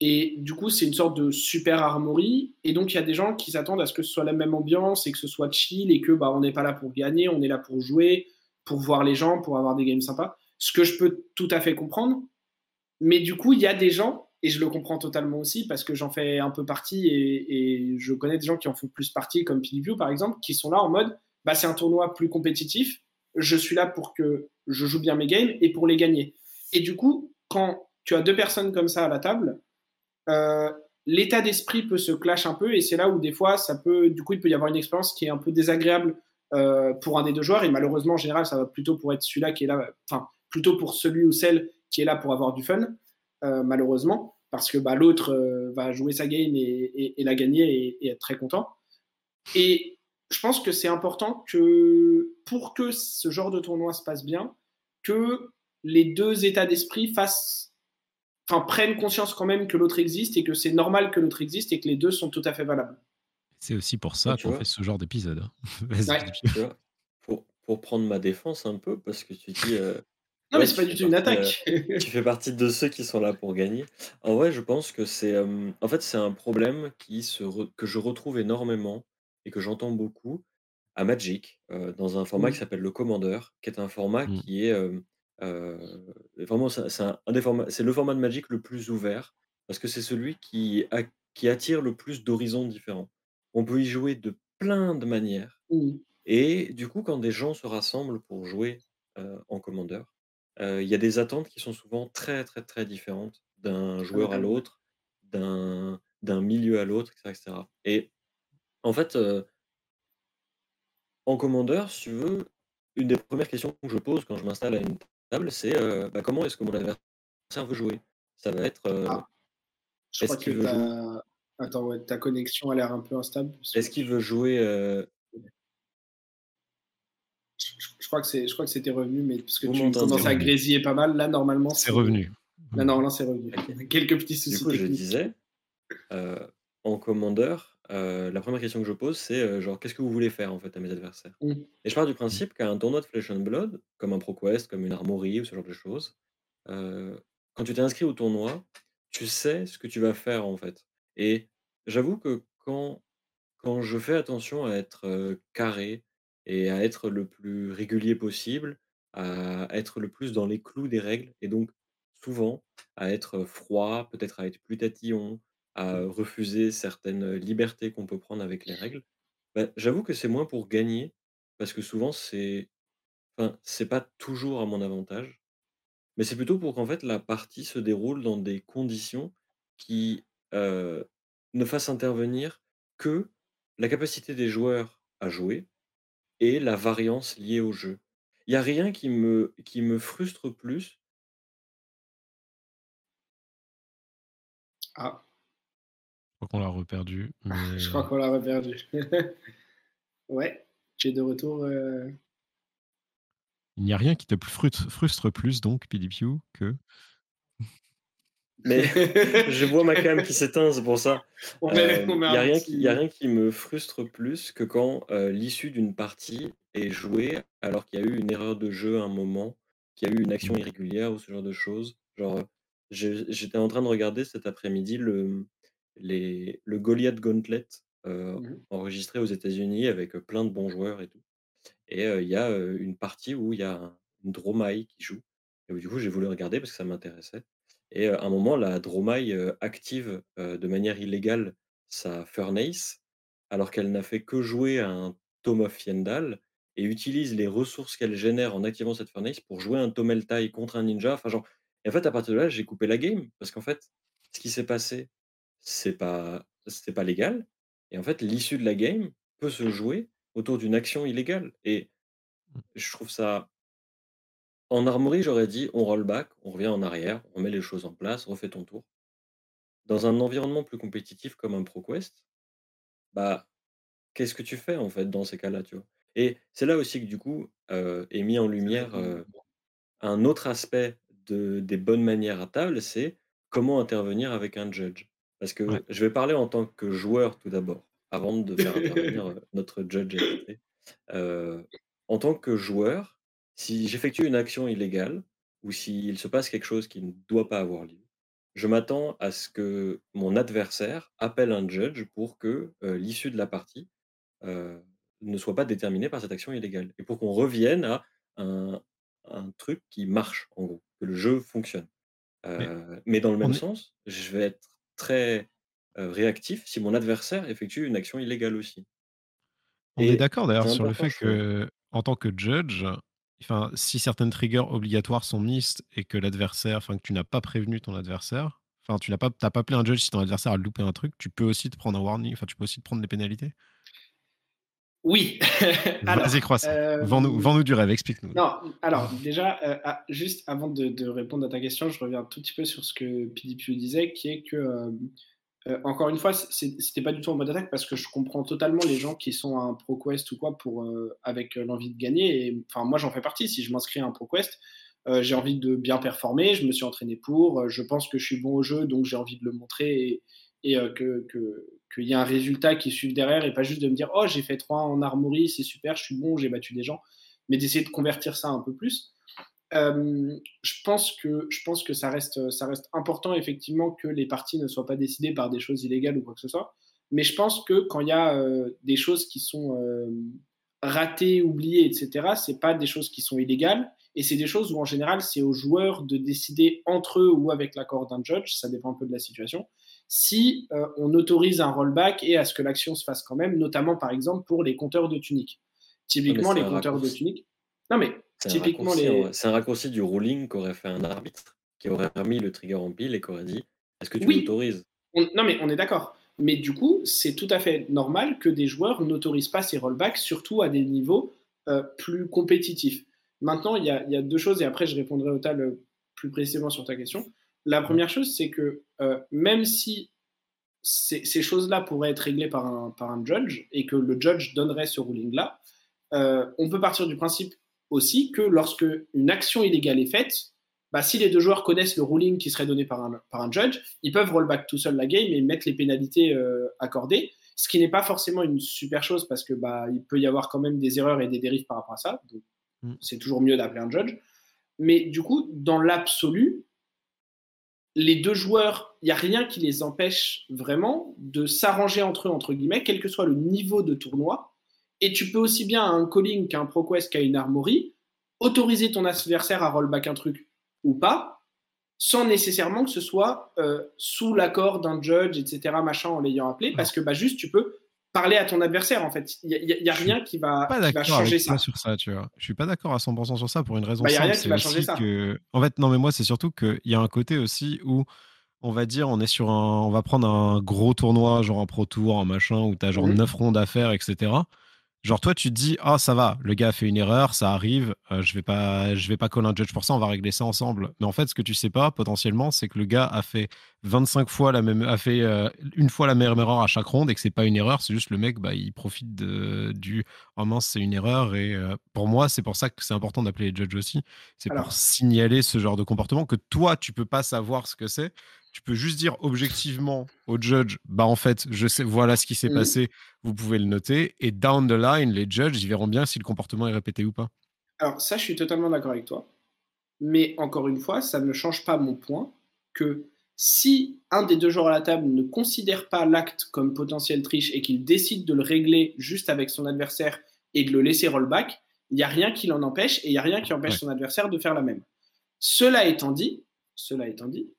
Et du coup, c'est une sorte de super armory. Et donc, il y a des gens qui s'attendent à ce que ce soit la même ambiance et que ce soit chill et que bah, on n'est pas là pour gagner, on est là pour jouer, pour voir les gens, pour avoir des games sympas. Ce que je peux tout à fait comprendre. Mais du coup, il y a des gens, et je le comprends totalement aussi parce que j'en fais un peu partie et, je connais des gens qui en font plus partie, comme PDView par exemple, qui sont là en mode bah, c'est un tournoi plus compétitif. Je suis là pour que je joue bien mes games et pour les gagner. Et du coup, quand tu as deux personnes comme ça à la table, euh, l'état d'esprit peut se clash un peu et c'est là où des fois ça peut du coup il peut y avoir une expérience qui est un peu désagréable euh, pour un des deux joueurs et malheureusement en général ça va plutôt pour être celui-là qui est là enfin plutôt pour celui ou celle qui est là pour avoir du fun euh, malheureusement parce que bah, l'autre va jouer sa game et, la gagner et, et, être très content et je pense que c'est important que pour que ce genre de tournoi se passe bien que les deux états d'esprit fassent prennent conscience quand même que l'autre existe et que c'est normal que l'autre existe et que les deux sont tout à fait valables. C'est aussi pour ça qu'on fait ce genre d'épisode. Hein. pour, pour, prendre ma défense un peu, parce que tu dis. Euh, non, mais c'est pas du tout une attaque. Euh, tu fais partie de ceux qui sont là pour gagner. En vrai, je pense que c'est. Euh, en fait, c'est un problème qui se que je retrouve énormément et que j'entends beaucoup à Magic, dans un format mmh. qui s'appelle le Commandeur, qui est un format mmh. qui est vraiment, c'est un des formats c'est le format de Magic le plus ouvert, parce que c'est celui qui qui attire le plus d'horizons différents. on peut y jouer de plein de manières. Mmh. Et du coup, quand des gens se rassemblent pour jouer en commandeur, il y a des attentes qui sont souvent très, très, très différentes d'un joueur à l'autre, d'un d'un milieu à l'autre, etc., Et en fait, en commandeur, si tu veux, une des premières questions que je pose quand je m'installe à une table, c'est bah, comment est-ce que mon adversaire veut jouer? Ça va être. Ah. Je crois que ta... Attends, ta connexion a l'air un peu instable. Est-ce qu'il veut jouer crois que c'est, je crois que c'était revenu, mais parce que tu commences à grésiller pas mal, là normalement c'est revenu. Là normalement c'est revenu. Quelques petits soucis. Du coup, je disais, en commandeur, la première question que je pose, c'est genre qu'est-ce que vous voulez faire en fait à mes adversaires mmh. Et je pars du principe qu'à un tournoi de Flesh and Blood, comme un ProQuest, comme une armorie ou ce genre de choses, quand tu t'es inscrit au tournoi, tu sais ce que tu vas faire en fait. Et j'avoue que quand, quand je fais attention à être carré et à être le plus régulier possible, à être le plus dans les clous des règles, et donc souvent à être froid, peut-être à être plus tatillon, à mmh. refuser certaines libertés qu'on peut prendre avec les règles, bah, j'avoue que c'est moins pour gagner, parce que souvent c'est enfin, c'est pas toujours à mon avantage, mais c'est plutôt pour qu'en fait la partie se déroule dans des conditions qui, ne fassent intervenir que la capacité des joueurs à jouer et la variance liée au jeu. Il y a rien qui me qui me frustre plus Ah. Je crois qu'on l'a reperdu, Je crois qu'on l'a reperdu. Ouais, tu es de retour, Il n'y a rien qui te frustre plus donc, PDPU, que mais je vois ma cam qui s'éteint, c'est pour ça. Il euh, n'y a, rien qui, a rien qui me frustre plus que quand euh, l'issue d'une partie est jouée alors qu'il y a eu une erreur de jeu à un moment, qu'il y a eu une action irrégulière ou ce genre de choses. Genre, j'étais en train de regarder cet après-midi le, les, le Goliath Gauntlet euh, mmh enregistré aux États-Unis avec plein de bons joueurs et tout. Et il y a une partie où il y a une Dromai qui joue. Et du coup, j'ai voulu regarder parce que ça m'intéressait. Et à un moment, la Dromai active de manière illégale sa Furnace, alors qu'elle n'a fait que jouer un Tome of Yendal et utilise les ressources qu'elle génère en activant cette Furnace pour jouer un Tomeltai contre un ninja. Enfin, genre, et en fait, à partir de là, j'ai coupé la game parce qu'en fait, ce qui s'est passé, c'est pas, c'était pas légal. Et en fait, l'issue de la game peut se jouer autour d'une action illégale. Et mmh. je trouve ça en armorie, j'aurais dit on roll back, on revient en arrière, on met les choses en place, refait ton tour. Dans un environnement plus compétitif comme un ProQuest, bah, qu'est-ce que tu fais en fait dans ces cas-là, tu vois? Et c'est là aussi que du coup est mis en lumière un autre aspect de, des bonnes manières à table, c'est comment intervenir avec un judge. Parce que je vais parler en tant que joueur tout d'abord, avant de faire intervenir notre judge. en tant que joueur, si j'effectue une action illégale ou s'il se passe quelque chose qui ne doit pas avoir lieu, je m'attends à ce que mon adversaire appelle un judge pour que l'issue de la partie ne soit pas déterminée par cette action illégale et pour qu'on revienne à un, truc qui marche, en gros, que le jeu fonctionne. mais, dans le même sens, je vais être très réactif si mon adversaire effectue une action illégale aussi. On est d'accord d'ailleurs sur le fait que, en tant que judge, enfin, si certaines triggers obligatoires sont mises et que l'adversaire, enfin que tu n'as pas prévenu ton adversaire, enfin tu n'as pas, pas appelé un judge si ton adversaire a loupé un truc, tu peux aussi te prendre un warning, enfin tu peux aussi te prendre des pénalités? Oui. Vas-y, croissant. Euh, vends-nous, du rêve, explique-nous. Non, alors déjà, euh, ah, juste avant de, répondre à ta question, je reviens un tout petit peu sur ce que PDP disait, qui est que euh, encore une fois, c'était pas du tout en mode attaque parce que je comprends totalement les gens qui sont à un ProQuest ou quoi pour, euh, avec euh, l'envie de gagner. Et, enfin, moi, j'en fais partie. Si je m'inscris à un ProQuest, j'ai envie de bien performer. Je me suis entraîné pour. je pense que je suis bon au jeu, donc j'ai envie de le montrer et, que qu'il y a un résultat qui suive derrière et pas juste de me dire oh j'ai fait 3 en armory, c'est super, je suis bon, j'ai battu des gens, mais d'essayer de convertir ça un peu plus. Euh, je, pense que, je pense que ça reste, ça reste important, effectivement, que les parties ne soient pas décidées par des choses illégales ou quoi que ce soit. Mais je pense que quand il y a euh, des choses qui sont euh, ratées, oubliées, etc., c'est pas des choses qui sont illégales. Et c'est des choses où, en général, c'est aux joueurs de décider entre eux ou avec l'accord d'un judge, ça dépend un peu de la situation, si on autorise un rollback et à ce que l'action se fasse quand même, notamment par exemple pour les compteurs de tunique. Typiquement, les compteurs de tunique. Non, mais typiquement, les. C'est un raccourci du ruling qu'aurait fait un arbitre, qui aurait remis le trigger en pile et qui aurait dit Est-ce que tu l'autorises? Non, mais on est d'accord. Mais du coup, c'est tout à fait normal que des joueurs n'autorisent pas ces rollbacks, surtout à des niveaux euh, plus compétitifs. Maintenant, il y, a, deux choses, et après je répondrai au tal euh, plus précisément sur ta question. La première chose, c'est que euh, même si ces, choses-là pourraient être réglées par un, par un judge et que le judge donnerait ce ruling-là, on peut partir du principe aussi que lorsque une action illégale est faite, bah, si les deux joueurs connaissent le ruling qui serait donné par un, par un judge, ils peuvent rollback tout seul la game et mettre les pénalités euh, accordées, ce qui n'est pas forcément une super chose parce que bah, il peut y avoir quand même des erreurs et des dérives par rapport à ça. Mm. c'est toujours mieux d'appeler un judge. Mais du coup, dans l'absolu, les deux joueurs, il n'y a rien qui les empêche vraiment de s'arranger entre eux, entre guillemets, quel que soit le niveau de tournoi. Et tu peux aussi bien à un calling qu'à un ProQuest qu'à une armory autoriser ton adversaire à rollback un truc ou pas, sans nécessairement que ce soit euh, sous l'accord d'un judge, etc., machin, en l'ayant appelé, parce que bah, juste, tu peux parler à ton adversaire, en fait. Il n'y a, rien qui va, changer ça. sur ça, tu vois. Je suis pas d'accord à 100% sur ça pour une raison bah, simple. Qui va changer ça. En fait, non, mais moi, c'est surtout qu'il y a un côté aussi où on va dire, on est sur un, on va prendre un gros tournoi, genre un Pro Tour, un machin, où tu as genre 9 mmh rondes à faire, etc. Genre toi tu te dis ah ça va, le gars a fait une erreur, ça arrive, euh, je vais pas je vais pas coller un judge pour ça, on va régler ça ensemble. Mais en fait ce que tu sais pas potentiellement c'est que le gars a fait 25 fois la même a fait euh, une fois la même erreur à chaque ronde et que c'est pas une erreur, c'est juste le mec bah il profite de, du oh mince c'est une erreur et euh, pour moi c'est pour ça que c'est important d'appeler les judges aussi, c'est pour signaler ce genre de comportement que toi tu peux pas savoir ce que c'est tu peux juste dire objectivement au judge, bah en fait, je sais, voilà ce qui s'est mmh. passé, vous pouvez le noter, et down the line, les judges, ils verront bien si le comportement est répété ou pas. Alors ça, je suis totalement d'accord avec toi, mais encore une fois, ça ne change pas mon point que si un des deux joueurs à la table ne considère pas l'acte comme potentiel triche et qu'il décide de le régler juste avec son adversaire et de le laisser rollback, il n'y a rien qui l'en empêche et il n'y a rien qui empêche son adversaire de faire la même. Cela étant dit, cela étant dit,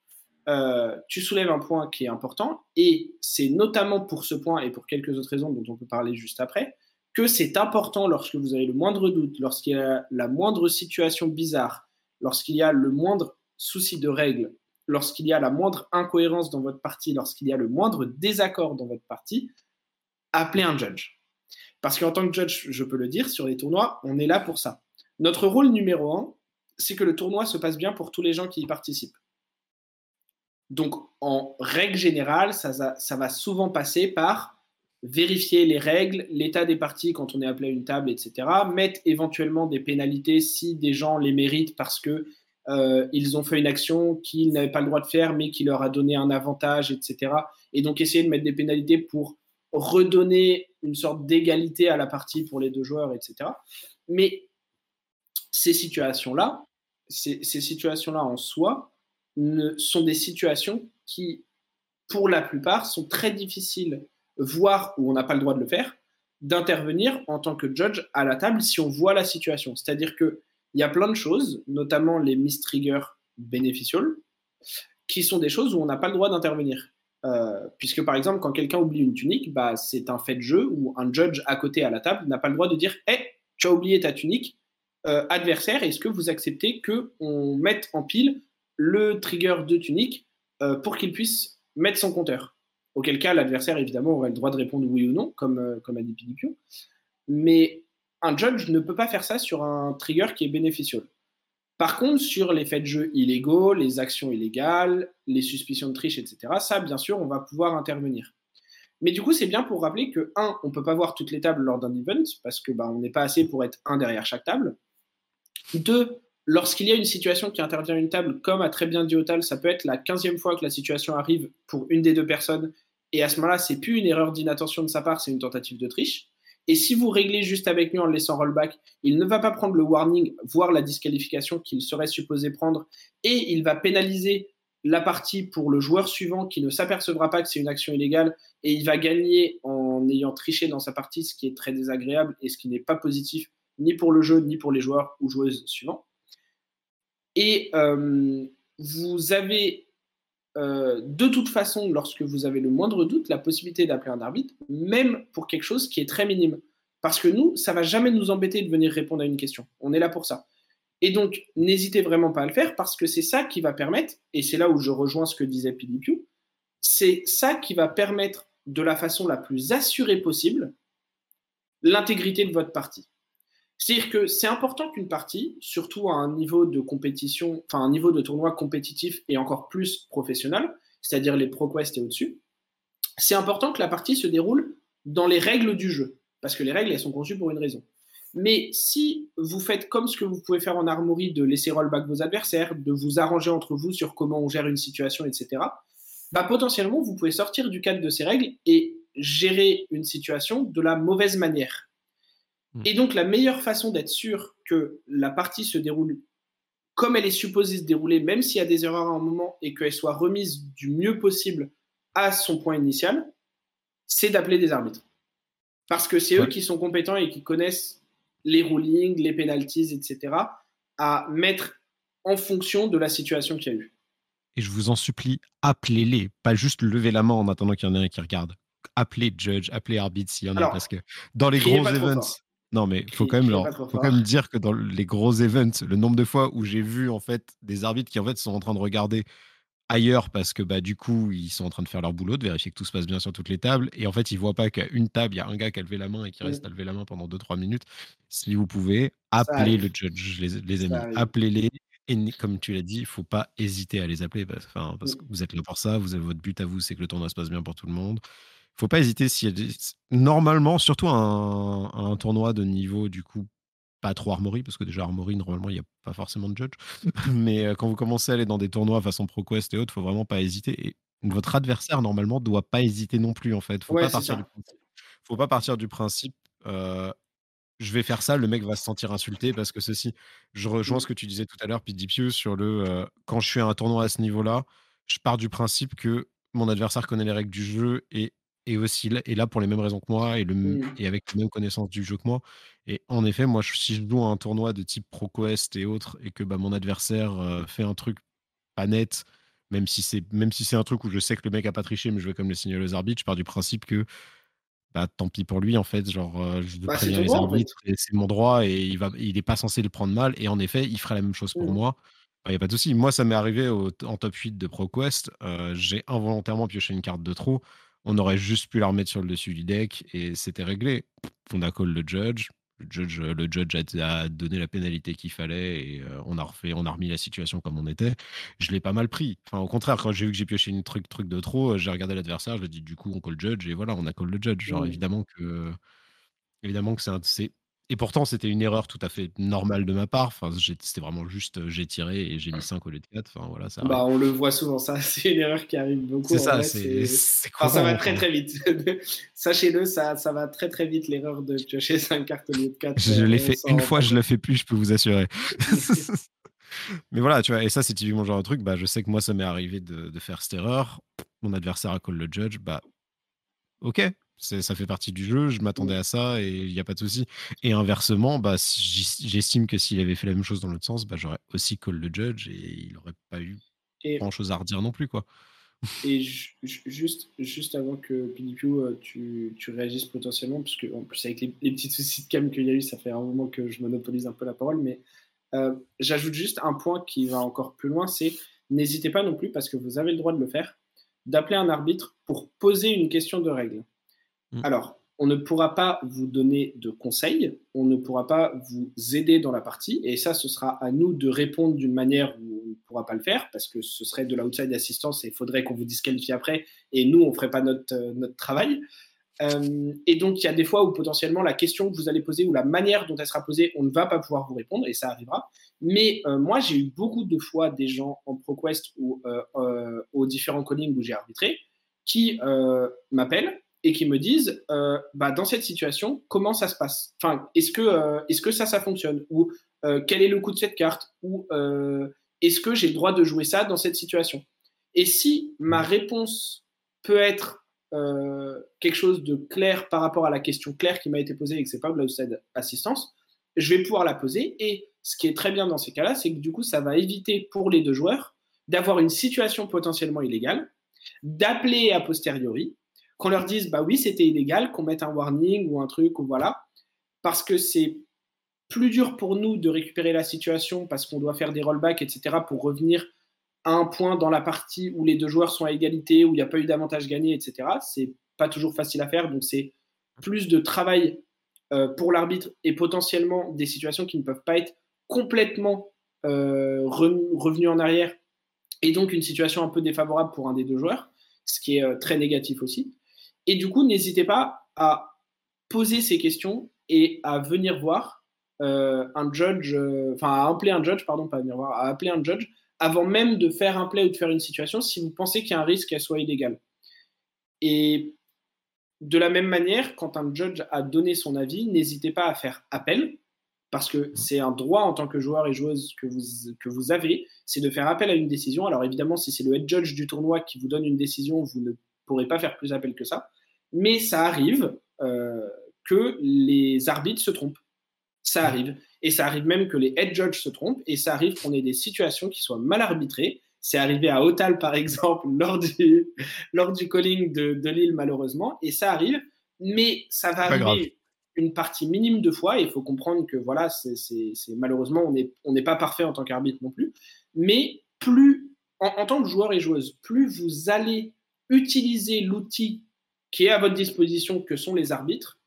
euh, tu soulèves un point qui est important, et c'est notamment pour ce point et pour quelques autres raisons dont on peut parler juste après, que c'est important lorsque vous avez le moindre doute, lorsqu'il y a la moindre situation bizarre, lorsqu'il y a le moindre souci de règle, lorsqu'il y a la moindre incohérence dans votre partie, lorsqu'il y a le moindre désaccord dans votre partie, appelez un judge. Parce qu'en tant que judge, je peux le dire, sur les tournois, on est là pour ça. Notre rôle numéro un, c'est que le tournoi se passe bien pour tous les gens qui y participent. Donc, en règle générale, ça, va souvent passer par vérifier les règles, l'état des parties quand on est appelé à une table, etc. Mettre éventuellement des pénalités si des gens les méritent parce que euh, ils ont fait une action qu'ils n'avaient pas le droit de faire, mais qui leur a donné un avantage, etc. Et donc essayer de mettre des pénalités pour redonner une sorte d'égalité à la partie pour les deux joueurs, etc. Mais ces situations-là, ces situations-là en soi, ne, sont des situations qui, pour la plupart, sont très difficiles, voire où on n'a pas le droit de le faire, d'intervenir en tant que judge à la table si on voit la situation. C'est-à-dire qu'il y a plein de choses, notamment les miss-triggers beneficial, qui sont des choses où on n'a pas le droit d'intervenir. Euh, puisque par exemple, quand quelqu'un oublie une tunique, bah, c'est un fait de jeu où un judge à côté à la table n'a pas le droit de dire Hé, tu as oublié ta tunique, euh, adversaire, est-ce que vous acceptez qu'on mette en pile le trigger de tunique euh, pour qu'il puisse mettre son compteur. Auquel cas, l'adversaire, évidemment, aurait le droit de répondre oui ou non, comme, euh, comme a dit Pidipion. Mais un judge ne peut pas faire ça sur un trigger qui est bénéficieux. Par contre, sur les faits de jeu illégaux, les actions illégales, les suspicions de triche, etc., ça, bien sûr, on va pouvoir intervenir. Mais du coup, c'est bien pour rappeler que, un, on ne peut pas voir toutes les tables lors d'un event, parce que bah, on n'est pas assez pour être un derrière chaque table. Deux, Lorsqu'il y a une situation qui intervient une table, comme a très bien dit Otal, ça peut être la quinzième fois que la situation arrive pour une des deux personnes, et à ce moment-là, c'est plus une erreur d'inattention de sa part, c'est une tentative de triche. Et si vous réglez juste avec lui en le laissant rollback, il ne va pas prendre le warning, voire la disqualification qu'il serait supposé prendre, et il va pénaliser la partie pour le joueur suivant qui ne s'apercevra pas que c'est une action illégale, et il va gagner en ayant triché dans sa partie, ce qui est très désagréable et ce qui n'est pas positif ni pour le jeu, ni pour les joueurs ou joueuses suivants. Et euh, vous avez euh, de toute façon, lorsque vous avez le moindre doute, la possibilité d'appeler un arbitre, même pour quelque chose qui est très minime. Parce que nous, ça va jamais nous embêter de venir répondre à une question. On est là pour ça. Et donc, n'hésitez vraiment pas à le faire parce que c'est ça qui va permettre, et c'est là où je rejoins ce que disait Piu, c'est ça qui va permettre de la façon la plus assurée possible l'intégrité de votre partie. C'est-à-dire que c'est important qu'une partie, surtout à un niveau de compétition, enfin un niveau de tournoi compétitif et encore plus professionnel, c'est-à-dire les ProQuest et au-dessus, c'est important que la partie se déroule dans les règles du jeu, parce que les règles, elles sont conçues pour une raison. Mais si vous faites comme ce que vous pouvez faire en armory, de laisser rollback vos adversaires, de vous arranger entre vous sur comment on gère une situation, etc., bah, potentiellement, vous pouvez sortir du cadre de ces règles et gérer une situation de la mauvaise manière. Hmm. Et donc, la meilleure façon d'être sûr que la partie se déroule comme elle est supposée se dérouler, même s'il y a des erreurs à un moment, et qu'elle soit remise du mieux possible à son point initial, c'est d'appeler des arbitres. Parce que c'est eux qui sont compétents et qui connaissent les rulings, les penalties, etc., à mettre en fonction de la situation qu'il y a eu. Et je vous en supplie, appelez-les, pas juste lever la main en attendant qu'il y en ait un qui regarde. Appelez judge, appelez arbitre s'il y en a, parce que dans les gros events, non, mais il faut, quand même, faut quand même dire que dans les gros events, le nombre de fois où j'ai vu en fait des arbitres qui en fait sont en train de regarder ailleurs parce que bah du coup ils sont en train de faire leur boulot, de vérifier que tout se passe bien sur toutes les tables et en fait ils voient pas qu'à une table il y a un gars qui a levé la main et qui reste à lever la main pendant 2-3 minutes. Si vous pouvez, appelez le judge, les, les amis, appelez-les et comme tu l'as dit, il faut pas hésiter à les appeler parce, parce que vous êtes là pour ça, vous avez votre but à vous, c'est que le tournoi se passe bien pour tout le monde faut pas hésiter des... Normalement, surtout un, un, tournoi de niveau, du coup, pas trop Armory, parce que déjà Armory, normalement, il n'y a pas forcément de judge. Mais euh, quand vous commencez à aller dans des tournois façon ProQuest et autres, faut vraiment pas hésiter. Et votre adversaire, normalement, doit pas hésiter non plus, en fait. Faut, pas, partir du principe, faut pas partir du principe. Euh, je vais faire ça, le mec va se sentir insulté parce que ceci. Je rejoins ce que tu disais tout à l'heure, Pidipiu, sur le euh, quand je suis à un tournoi à ce niveau-là, je pars du principe que mon adversaire connaît les règles du jeu et et aussi là, et là pour les mêmes raisons que moi et, le, mmh. et avec les mêmes connaissances du jeu que moi. Et en effet, moi, si je joue à un tournoi de type ProQuest et autres, et que bah, mon adversaire fait un truc pas net, même si c'est même si c'est un truc où je sais que le mec a pas triché, mais je vais comme le signaler aux arbitres, je pars du principe que bah, tant pis pour lui en fait, genre je bah, préviens les arbitres, c'est mon droit et il va, il est pas censé le prendre mal. Et en effet, il ferait la même chose pour mmh. moi. Il n'y a pas de souci. Moi, ça m'est arrivé en top 8 de ProQuest. j'ai involontairement pioché une carte de trop on aurait juste pu la remettre sur le dessus du deck et c'était réglé. On a call le judge. Le judge, le judge a, donné la pénalité qu'il fallait et euh, on a refait, on a remis la situation comme on était. Je l'ai pas mal pris. Enfin, au contraire, quand j'ai vu que j'ai pioché une truc, truc de trop, j'ai regardé l'adversaire, je lui ai dit du coup on call le judge et voilà, on a call le judge. Genre évidemment que évidemment que c'est et pourtant, c'était une erreur tout à fait normale de ma part. Enfin, c'était vraiment juste, euh, j'ai tiré et j'ai mis 5 au lieu de 4. Enfin, voilà, ça bah, on le voit souvent, ça. C'est une erreur qui arrive beaucoup. C'est ça, c'est. ça va très très vite. Sachez-le, ça, ça va très très vite l'erreur de piocher 5 cartes au lieu de 4. Je l'ai fait une fois, je le fais plus, je peux vous assurer. Mais voilà, tu vois, et ça, c'est typiquement genre de truc. Bah, je sais que moi, ça m'est arrivé de, de, faire cette erreur. Mon adversaire a call le judge. Bah, ok, ça fait partie du jeu, je m'attendais à ça et il n'y a pas de souci. Et inversement, bah, j'estime que s'il avait fait la même chose dans l'autre sens, bah, j'aurais aussi call le judge et il n'aurait pas eu grand chose à redire non plus. quoi. Et juste, juste avant que Pinipiu, euh, tu, tu réagisses potentiellement, parce que en plus avec les, petits soucis de cam qu'il y a eu, ça fait un moment que je monopolise un peu la parole, mais euh, j'ajoute juste un point qui va encore plus loin, c'est n'hésitez pas non plus, parce que vous avez le droit de le faire, d'appeler un arbitre pour poser une question de règle. Mm. Alors, on ne pourra pas vous donner de conseils, on ne pourra pas vous aider dans la partie, et ça, ce sera à nous de répondre d'une manière où on ne pourra pas le faire, parce que ce serait de l'outside assistance et il faudrait qu'on vous disqualifie après, et nous, on ne ferait pas notre, euh, notre travail. Euh, et donc, il y a des fois où potentiellement la question que vous allez poser ou la manière dont elle sera posée, on ne va pas pouvoir vous répondre, et ça arrivera. Mais euh, moi, j'ai eu beaucoup de fois des gens en ProQuest ou aux différents callings où j'ai arbitré qui m'appellent et qui me disent euh, bah, dans cette situation, comment ça se passe? Enfin, est-ce que, euh, que ça, ça fonctionne? Ou euh, quel est le coût de cette carte? Ou est-ce que j'ai le droit de jouer ça dans cette situation? Et si ma réponse peut être quelque chose de clair par rapport à la question claire qui m'a été posée et que c'est pas de assistance, je vais pouvoir la poser. Et ce qui est très bien dans ces cas-là, c'est que du coup, ça va éviter pour les deux joueurs d'avoir une situation potentiellement illégale, d'appeler a posteriori, qu'on leur dise bah oui c'était illégal, qu'on mette un warning ou un truc ou voilà, parce que c'est plus dur pour nous de récupérer la situation parce qu'on doit faire des rollbacks, etc. pour revenir à un point dans la partie où les deux joueurs sont à égalité, où il n'y a pas eu d'avantage gagné, etc. C'est pas toujours facile à faire, donc c'est plus de travail euh, pour l'arbitre et potentiellement des situations qui ne peuvent pas être complètement euh, revenues en arrière et donc une situation un peu défavorable pour un des deux joueurs, ce qui est euh, très négatif aussi. Et du coup, n'hésitez pas à poser ces questions et à venir voir euh, un judge, euh, enfin à appeler un judge, pardon, pas venir voir, à appeler un judge avant même de faire un play ou de faire une situation si vous pensez qu'il y a un risque qu'elle soit illégale. Et de la même manière, quand un judge a donné son avis, n'hésitez pas à faire appel, parce que c'est un droit en tant que joueur et joueuse que vous, que vous avez, c'est de faire appel à une décision. Alors évidemment, si c'est le head judge du tournoi qui vous donne une décision, vous ne pourrez pas faire plus appel que ça. Mais ça arrive euh, que les arbitres se trompent. Ça arrive. Et ça arrive même que les head judges se trompent. Et ça arrive qu'on ait des situations qui soient mal arbitrées. C'est arrivé à Otal, par exemple, lors du, lors du calling de, de Lille, malheureusement. Et ça arrive. Mais ça va arriver une partie minime de fois. il faut comprendre que, voilà, c'est malheureusement, on n'est on pas parfait en tant qu'arbitre non plus. Mais plus, en, en tant que joueur et joueuse, plus vous allez utiliser l'outil qui est à votre disposition, que sont les arbitres,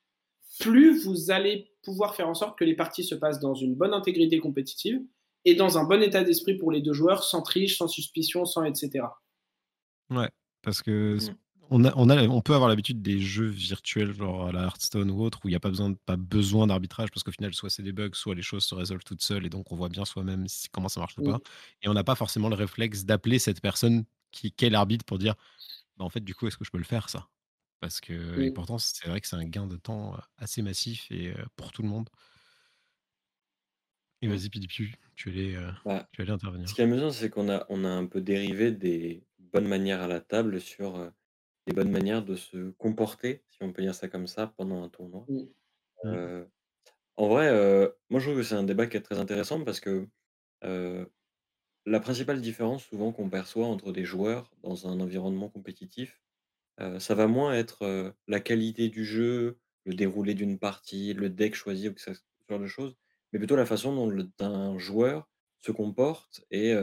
plus vous allez pouvoir faire en sorte que les parties se passent dans une bonne intégrité compétitive et dans un bon état d'esprit pour les deux joueurs, sans triche, sans suspicion, sans etc. Ouais, parce que mmh. on, a, on, a, on peut avoir l'habitude des jeux virtuels, genre à la Hearthstone ou autre, où il n'y a pas besoin, pas besoin d'arbitrage, parce qu'au final, soit c'est des bugs, soit les choses se résolvent toutes seules, et donc on voit bien soi-même comment ça marche ou pas. Et on n'a pas forcément le réflexe d'appeler cette personne qui, qui est l'arbitre pour dire, bah, en fait, du coup, est-ce que je peux le faire, ça? Parce que et pourtant, c'est vrai que c'est un gain de temps assez massif et pour tout le monde. Et mmh. vas-y, Pidipu, tu allais, bah, tu allais intervenir. Ce qui est amusant, c'est qu'on a, on a un peu dérivé des bonnes manières à la table sur les bonnes manières de se comporter, si on peut dire ça comme ça, pendant un tournoi. Mmh. Mmh. en vrai, moi je trouve que c'est un débat qui est très intéressant parce que la principale différence souvent qu'on perçoit entre des joueurs dans un environnement compétitif, ça va moins être, la qualité du jeu, le déroulé d'une partie, le deck choisi ou de choses, mais plutôt la façon dont un joueur se comporte et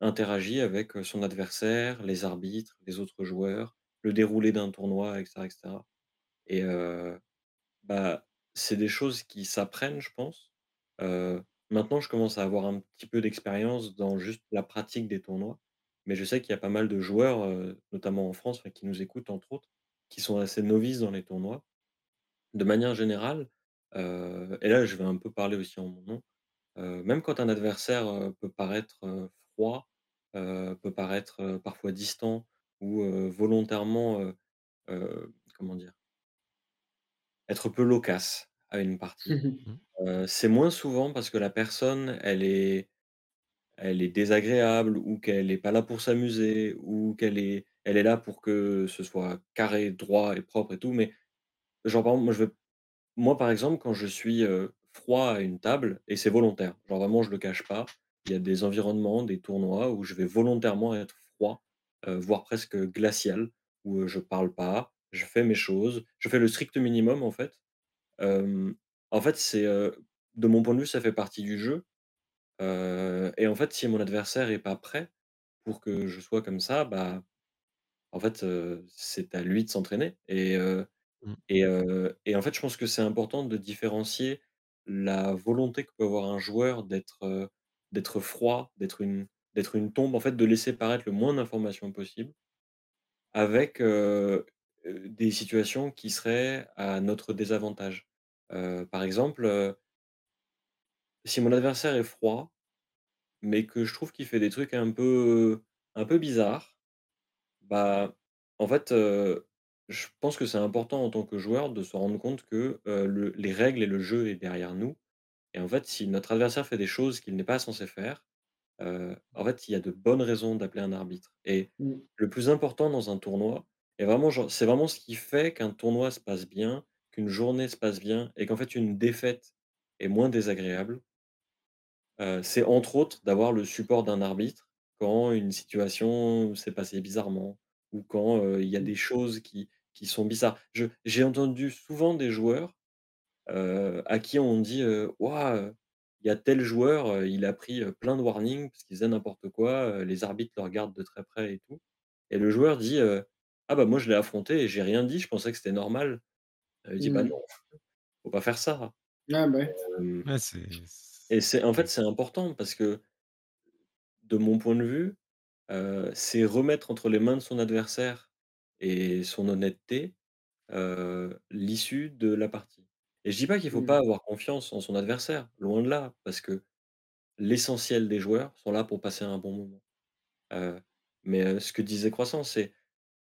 interagit avec, son adversaire, les arbitres, les autres joueurs, le déroulé d'un tournoi etc. et bah, c'est des choses qui s'apprennent, je pense. maintenant, je commence à avoir un petit peu d'expérience dans juste la pratique des tournois. Mais je sais qu'il y a pas mal de joueurs, notamment en France, qui nous écoutent entre autres, qui sont assez novices dans les tournois. De manière générale, et là je vais un peu parler aussi en mon nom, même quand un adversaire, peut paraître, froid, peut paraître, parfois distant ou, volontairement, comment dire? Être peu loquace à une partie. Mmh c'est moins souvent parce que la personne, elle est elle est désagréable ou qu'elle n'est pas là pour s'amuser ou qu'elle est elle est là pour que ce soit carré, droit et propre et tout, mais genre, par exemple, moi, je moi, par exemple, quand je suis, froid à une table et c'est volontaire, genre vraiment je le cache pas, il y a des environnements, des tournois où je vais volontairement être froid, voire presque glacial, où, je parle pas, je fais mes choses, je fais le strict minimum en fait. en fait, c'est, de mon point de vue, ça fait partie du jeu et en fait, si mon adversaire est pas prêt pour que je sois comme ça, bah, en fait, c'est à lui de s'entraîner et mmh. et et en fait, je pense que c'est important de différencier la volonté que peut avoir un joueur d'être, d'être froid, d'être une d'être une tombe, en fait, de laisser paraître le moins d'informations possible avec, des situations qui seraient à notre désavantage. par exemple, si mon adversaire est froid, mais que je trouve qu'il fait des trucs un peu, un peu bizarres, bah, en fait, je pense que c'est important en tant que joueur de se rendre compte que, le les règles et le jeu est derrière nous et en fait, si notre adversaire fait des choses qu'il n'est pas censé faire, en fait, il y a de bonnes raisons d'appeler un arbitre et mmh. le plus important dans un tournoi et vraiment c'est vraiment ce qui fait qu'un tournoi se passe bien, qu'une journée se passe bien et qu'en fait une défaite est moins désagréable c'est entre autres d'avoir le support d'un arbitre quand une situation s'est passée bizarrement ou quand, il y a Mmh. des choses qui qui sont bizarres. Je j'ai entendu souvent des joueurs, à qui on dit, «Waouh, il y a tel joueur, il a pris, plein de warnings parce qu'il faisait n'importe quoi, les arbitres le regardent de très près et tout» et le joueur dit, «Ah bah, moi je l'ai affronté et j'ai rien dit, je pensais que c'était normal». il dit: «Bah Mmh. non, faut pas faire ça». Ah bah et c'est en fait, c'est important parce que de mon point de vue, c'est remettre entre les mains de son adversaire et son honnêteté, heu, l'issue de la partie et je dis pas qu'il faut Mmh. pas avoir confiance en son adversaire, loin de là, parce que l'essentiel des joueurs sont là pour passer un bon moment. Heu, mais, heu, ce que disait Croissant, c'est,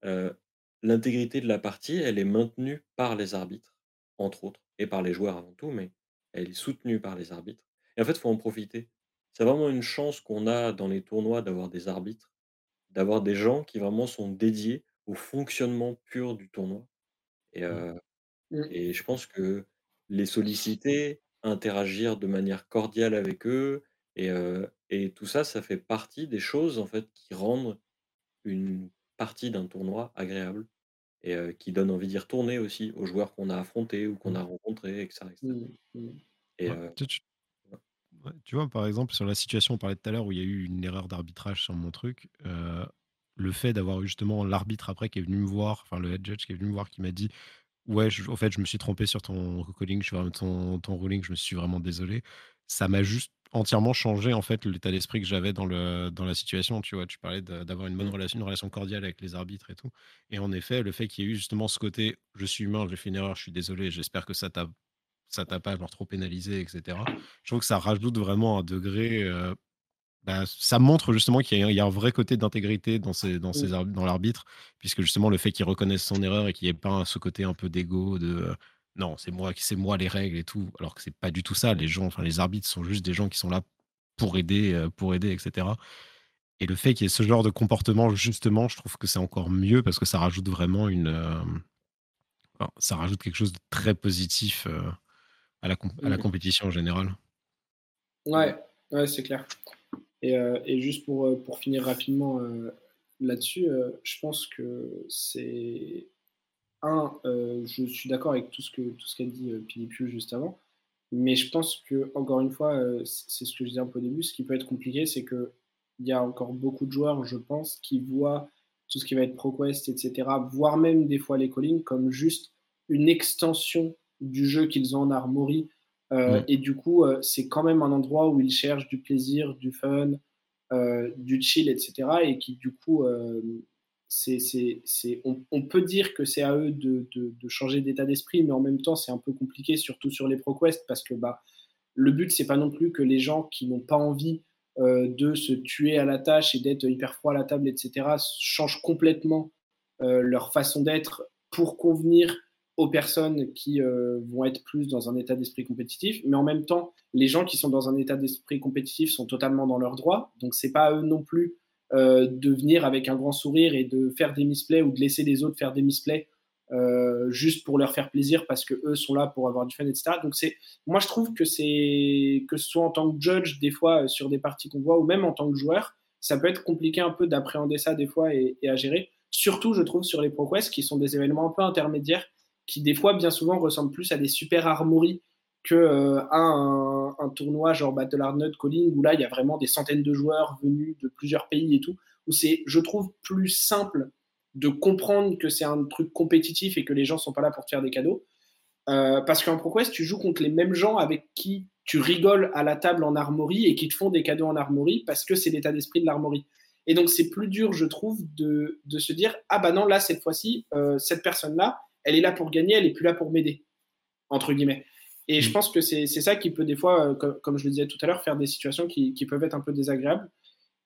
heu, l'intégrité de la partie, elle est maintenue par les arbitres, entre autres et par les joueurs avant tout, mais elle est soutenue par les arbitres et en fait, il faut en profiter. C'est vraiment une chance qu'on a dans les tournois d'avoir des arbitres, d'avoir des gens qui vraiment sont dédiés au fonctionnement pur du tournoi et Mmh. Mmh. et je pense que les solliciter, interagir de manière cordiale avec eux et tout ça, ça fait partie des choses, en fait, qui rendent une partie d'un tournoi agréable et qui donnent envie d'y retourner aussi aux joueurs qu'on a affrontés ou qu'on Mmh. a rencontrés et cetera et cetera Mmh. Mmh. et Ouais, heu, tu tu ouais. tu vois, par exemple, sur la situation, on parlait tout à l'heure où il y a eu une erreur d'arbitrage sur mon truc, heu, le fait d'avoir eu justement l'arbitre après qui est venu me voir, enfin le head judge qui est venu me voir, qui m'a dit: «Ouais, je au fait, je me suis trompé sur ton calling, je suis vraiment ton ton ruling, je me suis vraiment désolé». Ça m'a juste entièrement changé, en fait, l'état d'esprit que j'avais dans le dans la situation, tu vois? Tu parlais de d'avoir une bonne Mmh. relation, une relation cordiale avec les arbitres et tout et en effet, le fait qu'il y ait eu justement ce côté: «Je suis humain, j'ai fait une erreur, je suis désolé, j'espère que ça t'a ça t'a pas genre trop pénalisé et cetera». Je trouve que ça rajoute vraiment un degré, heu, bah, ça montre justement qu'il y a il y a un vrai côté d'intégrité dans ces dans ces dans l'arbitre, puisque justement le fait qu'il reconnaisse son erreur et qu'il y ait pas ce côté un peu d'ego de, heu: «Non, c'est moi c'est moi les règles et tout», alors que c'est pas du tout ça. Les gens, enfin les arbitres sont juste des gens qui sont là pour aider, heu, pour aider et cetera et le fait qu'il y ait ce genre de comportement justement, je trouve que c'est encore mieux parce que ça rajoute vraiment une, ça rajoute quelque chose de très positif, à la comp à la Mmh. compétition en général. Ouais, ouais, c'est clair. Et, euh, et juste pour, euh, pour finir rapidement euh, là-dessus, euh, je pense que c'est un, je suis d'accord avec tout ce que tout ce qu'a dit Pilipiu juste avant, mais je pense que encore une fois, c'est ce que je disais un peu au début, ce qui peut être compliqué, c'est que il y a encore beaucoup de joueurs, je pense, qui voient tout ce qui va être ProQuest, etc., voire même des fois les callings comme juste une extension du jeu qu'ils ont en Armory. Euh, Mmh. et du coup, euh, c'est quand même un endroit où ils cherchent du plaisir, du fun, euh, du chill, etc. Et qui, du coup, c'est, c'est, c'est, on, on, peut dire que c'est à eux de, de, de changer d'état d'esprit, mais en même temps, c'est un peu compliqué, surtout sur les ProQuest, parce que bah, le but, c'est pas non plus que les gens qui n'ont pas envie de se tuer à la tâche et d'être hyper froid à la table, etc., changent complètement leur façon d'être pour convenir aux personnes qui euh, vont être plus dans un état d'esprit compétitif, mais en même temps, les gens qui sont dans un état d'esprit compétitif sont totalement dans leurs droits, donc c'est pas à eux non plus euh, de venir avec un grand sourire et de faire des misplays ou de laisser les autres faire des misplays euh, juste pour leur faire plaisir parce que eux sont là pour avoir du fun, etc. Donc c'est, moi je trouve que c'est que ce soit en tant que judge des fois sur des parties qu'on voit ou même en tant que joueur, ça peut être compliqué un peu d'appréhender ça des fois et, et, à gérer. Surtout je trouve sur les ProQuest qui sont des événements un peu intermédiaires qui des fois bien souvent ressemblent plus à des super armories que euh, un, tournoi genre Battle Hard Calling où là il y a vraiment des centaines de joueurs venus de plusieurs pays et tout où c'est je trouve plus simple de comprendre que c'est un truc compétitif et que les gens sont pas là pour te faire des cadeaux. Euh, parce qu'en ProQuest tu joues contre les mêmes gens avec qui tu rigoles à la table en armorie et qui te font des cadeaux en armorie parce que c'est l'état d'esprit de l'armorie. Et donc c'est plus dur je trouve de, de, se dire ah bah non là cette fois-ci euh, cette personne là elle est là pour gagner elle est plus là pour m'aider entre guillemets et je pense que c'est ça qui peut des fois, euh, comme, comme, je le disais tout à l'heure, faire des situations qui, qui, peuvent être un peu désagréables.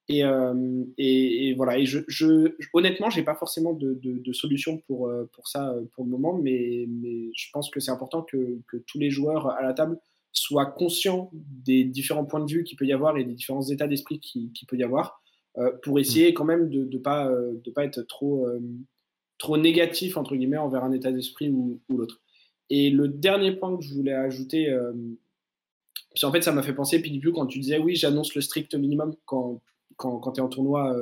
Et, euh, et, et voilà. Et je, je honnêtement, j'ai pas forcément de, de, de, solution pour, pour ça pour le moment, mais, mais je pense que c'est important que, que, tous les joueurs à la table soient conscients des différents points de vue qu'il peut y avoir et des différents états d'esprit qu'il qui peut y avoir, euh, pour essayer quand même de ne pas, de pas être trop, euh, trop négatif entre guillemets envers un état d'esprit ou, l'autre. Et le dernier point que je voulais ajouter, euh, parce fait, ça m'a fait penser, Pilipiu, quand tu disais oui, j'annonce le strict minimum quand, quand, quand tu es en tournoi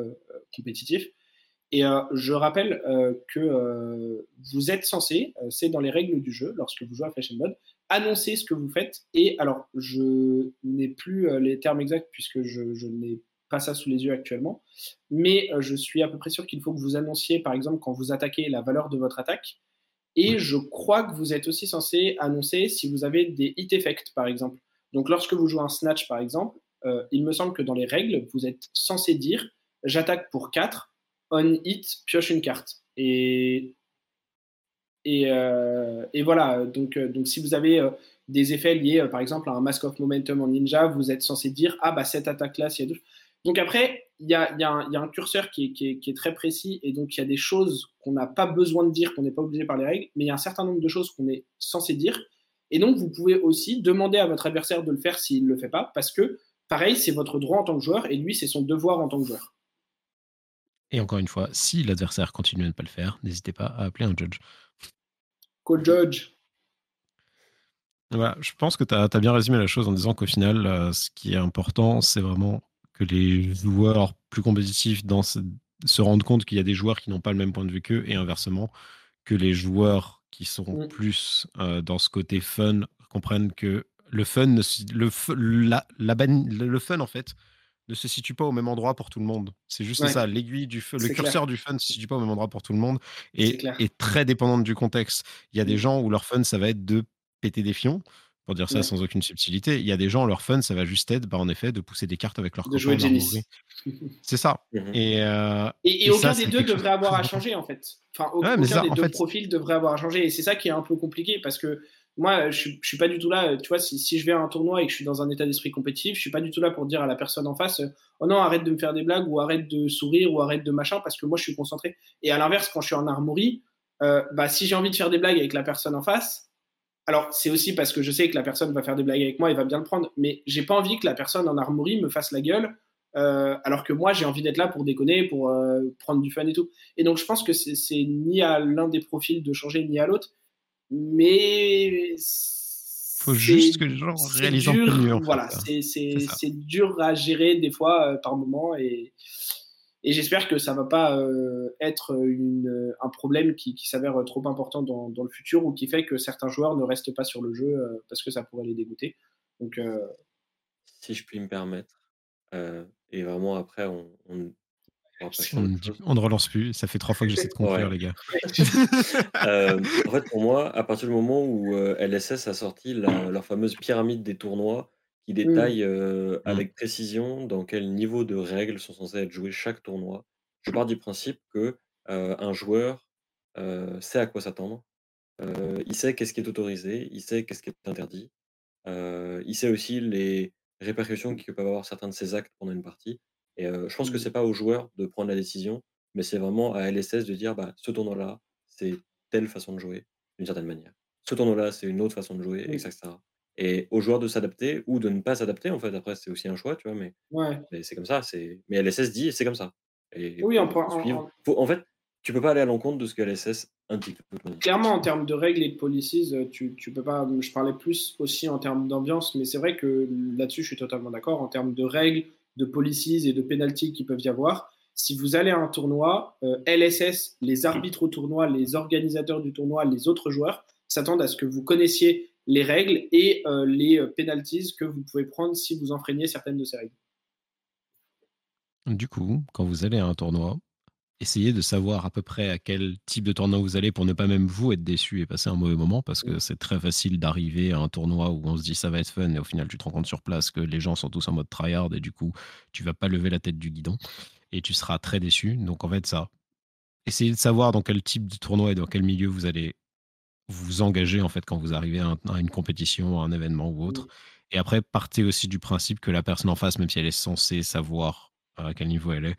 compétitif. Et je rappelle que vous êtes censé, c'est dans les règles du jeu, lorsque vous jouez à Fashion Mode, annoncer ce que vous faites. Et alors, je n'ai plus les termes exacts puisque je, je n'ai pas ça sous les yeux actuellement, mais je suis à peu près sûr qu'il faut que vous annonciez, par exemple, quand vous attaquez, la valeur de votre attaque. Et je crois que vous êtes aussi censé annoncer si vous avez des hit effects, par exemple. Donc, lorsque vous jouez un snatch, par exemple, il me semble que dans les règles, vous êtes censé dire j'attaque pour 4 on hit, pioche une carte. Et, et, euh, et voilà, donc, euh, donc si vous avez euh, des effets liés, par exemple, à un Mask of Momentum en Ninja, vous êtes censé dire Ah, bah cette attaque-là, s'il y a deux. Donc après, il y a, y, a y a, un curseur qui est, qui, est, qui est, très précis, et donc il y a des choses qu'on n'a pas besoin de dire, qu'on n'est pas obligé par les règles, mais il y a un certain nombre de choses qu'on est censé dire. Et donc, vous pouvez aussi demander à votre adversaire de le faire s'il ne le fait pas, parce que, pareil, c'est votre droit en tant que joueur, et lui, c'est son devoir en tant que joueur. Et encore une fois, si l'adversaire continue à ne pas le faire, n'hésitez pas à appeler un judge. Co-judge. Voilà, je pense que tu as, bien résumé la chose en disant qu'au final, euh, ce qui est important, c'est vraiment que les joueurs plus compétitifs dans se rendent compte qu'il y a des joueurs qui n'ont pas le même point de vue qu'eux et inversement, que les joueurs qui sont plus euh, dans ce côté fun comprennent que le fun, le, la, la, le fun en fait, ne se situe pas au même endroit pour tout le monde. C'est juste ça, l'aiguille du feu, le curseur du fun ne se situe pas au même endroit pour tout le monde et est très dépendante du contexte. Il y a des mmh. gens où leur fun, ça va être de péter des fions, pour dire ça sans aucune subtilité. Il y a des gens, leur fun, ça va juste être, bah, en effet, de pousser des cartes avec leur De jouer C'est ça. Mmh et, euh, et, aucun des deux devrait avoir à changer, en fait. Enfin, aucun des deux profils devrait avoir à changer. Et c'est ça qui est un peu compliqué parce que moi, je, je suis pas du tout là. Tu vois, si, si, je vais à un tournoi et que je suis dans un état d'esprit compétitif, je suis pas du tout là pour dire à la personne en face, oh non, arrête de me faire des blagues ou arrête de sourire ou arrête de machin parce que moi, je suis concentré. Et à l'inverse, quand je suis en armorie, euh, bah, si j'ai envie de faire des blagues avec la personne en face, alors c'est aussi parce que je sais que la personne va faire des blagues avec moi et va bien le prendre, mais j'ai pas envie que la personne en armorie me fasse la gueule. Euh, alors que moi j'ai envie d'être là pour déconner, pour euh, prendre du fun et tout. Et donc je pense que c'est ni à l'un des profils de changer ni à l'autre mais faut juste que les gens réalisent dur, mieux. voilà, c'est dur à gérer des fois euh, par moment et, et j'espère que ça va pas euh, être une, un problème qui, qui s'avère trop important dans, dans, le futur ou qui fait que certains joueurs ne restent pas sur le jeu euh, parce que ça pourrait les dégoûter. Donc, si je puis me permettre, et vraiment après on, on on, ne relance plus. Ça fait trois fois que j'essaie de conclure, les gars. Euh, en fait, pour moi, à partir du moment où euh, LSS a sorti leur fameuse pyramide des tournois qui mmh. détaille euh, mmh. avec précision dans quel niveau de règles sont censés être joués chaque tournoi, je pars du principe que un joueur sait à quoi s'attendre. il sait qu'est-ce qui est autorisé, il sait qu'est-ce qui est interdit. il sait aussi les répercussions que peuvent avoir certains de ses actes pendant une partie. Et je pense que mmh. c'est pas aux joueurs de prendre la décision, mais c'est vraiment à LSS de dire bah, ce tournoi-là, c'est telle façon de jouer, d'une certaine manière. Ce tournoi-là, c'est une autre façon de jouer, etc. Et aux joueurs de s'adapter ou de ne pas s'adapter, en fait. Après, c'est aussi un choix, tu vois, mais, mais c'est comme ça. Mais LSS dit c'est comme ça. Et oui, en, en, en fait, tu peux pas aller à l'encontre de ce que LSS indique. Clairement, en termes de règles et de policies, tu, tu peux pas. Je parlais plus aussi en termes d'ambiance, mais c'est vrai que là-dessus, je suis totalement d'accord. En termes de règles, de policies et de pénalties qui peuvent y avoir. Si vous allez à un tournoi, euh, LSS, les arbitres au tournoi, les organisateurs du tournoi, les autres joueurs s'attendent à ce que vous connaissiez les règles et euh, les euh, penalties que vous pouvez prendre si vous enfreignez certaines de ces règles. Du coup, quand vous allez à un tournoi, essayez de savoir à peu près à quel type de tournoi vous allez pour ne pas même vous être déçu et passer un mauvais moment parce que c'est très facile d'arriver à un tournoi où on se dit ça va être fun et au final tu te rends compte sur place que les gens sont tous en mode tryhard et du coup tu vas pas lever la tête du guidon et tu seras très déçu. Donc en fait ça, essayez de savoir dans quel type de tournoi et dans quel milieu vous allez vous engager en fait quand vous arrivez à, une compétition, à un événement ou autre. Et après partez aussi du principe que la personne en face, même si elle est censée savoir à quel niveau elle est,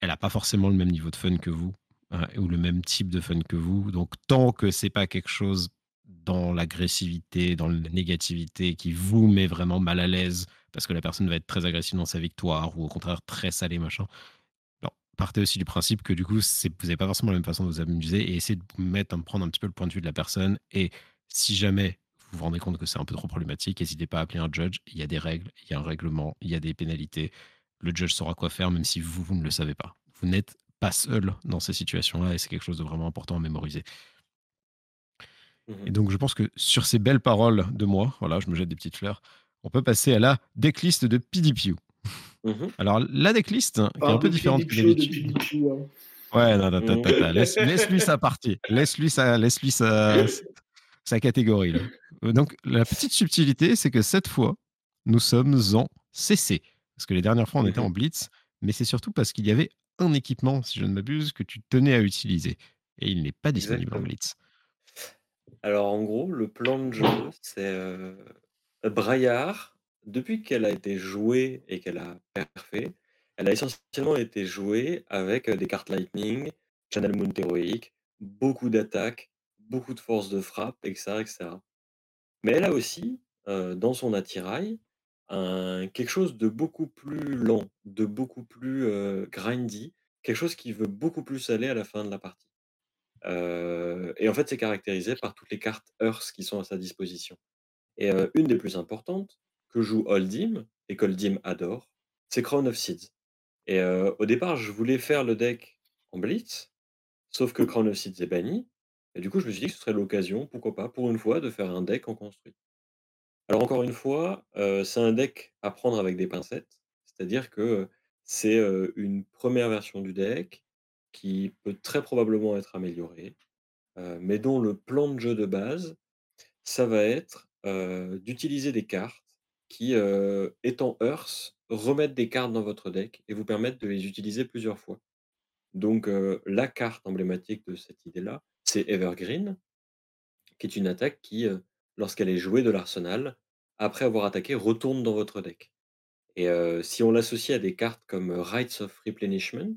elle n'a pas forcément le même niveau de fun que vous hein, ou le même type de fun que vous. Donc tant que c'est pas quelque chose dans l'agressivité, dans la négativité qui vous met vraiment mal à l'aise parce que la personne va être très agressive dans sa victoire ou au contraire très salée machin. Partez aussi du principe que du coup vous n'avez pas forcément la même façon de vous amuser et essayez de mettre, prendre un petit peu le point de vue de la personne et si jamais vous vous rendez compte que c'est un peu trop problématique, n'hésitez pas à appeler un judge. Il y a des règles, il y a un règlement, il y a des pénalités le judge saura quoi faire, même si vous, vous ne le savez pas. Vous n'êtes pas seul dans ces situations-là et c'est quelque chose de vraiment important à mémoriser. Et mmh donc, je pense que sur ces belles paroles de moi, voilà, je me jette des petites fleurs, on peut passer à la decklist de PDPU. Mmh Alors, la decklist, qui est un peu différente que d'habitude. Hein. Ouais, non, non, mmh. laisse, lui sa partie. Laisse-lui sa, laisse -lui sa, sa catégorie. Là. Euh, donc, la petite subtilité, c'est que cette fois, nous sommes en CC. Parce que les dernières fois, on était en Blitz, mais c'est surtout parce qu'il y avait un équipement, si je ne m'abuse, que tu tenais à utiliser. Et il n'est pas disponible en Blitz. Alors, en gros, le plan de jeu, c'est euh, Braillard, depuis qu'elle a été jouée et qu'elle a perfait, elle a essentiellement été jouée avec des cartes Lightning, Channel Moon héroïque, beaucoup d'attaques, beaucoup de force de frappe, etc., etc. Mais elle a aussi, dans son attirail, quelque chose de beaucoup plus lent, de beaucoup plus grindy, quelque chose qui veut beaucoup plus aller à la fin de la partie. et en fait, c'est caractérisé par toutes les cartes Earth qui sont à sa disposition. Et une des plus importantes, que joue Oldim, et qu'Oldim adore, c'est Crown of Seeds. Et au départ, je voulais faire le deck en Blitz, sauf que Crown of Seeds est banni, et du coup, je me suis dit que ce serait l'occasion, pourquoi pas, pour une fois, de faire un deck en construit. Alors encore une fois, c'est un deck à prendre avec des pincettes, c'est-à-dire que, c'est, une première version du deck qui peut très probablement être améliorée, mais dont le plan de jeu de base, ça va être, d'utiliser des cartes qui, étant Earth, remettent des cartes dans votre deck et vous permettent de les utiliser plusieurs fois. Donc, la carte emblématique de cette idée-là, c'est Evergreen, qui est une attaque qui, lorsqu'elle est jouée de l'arsenal, après avoir attaqué, retourne dans votre deck. Et si on l'associe à des cartes comme Rights of Replenishment,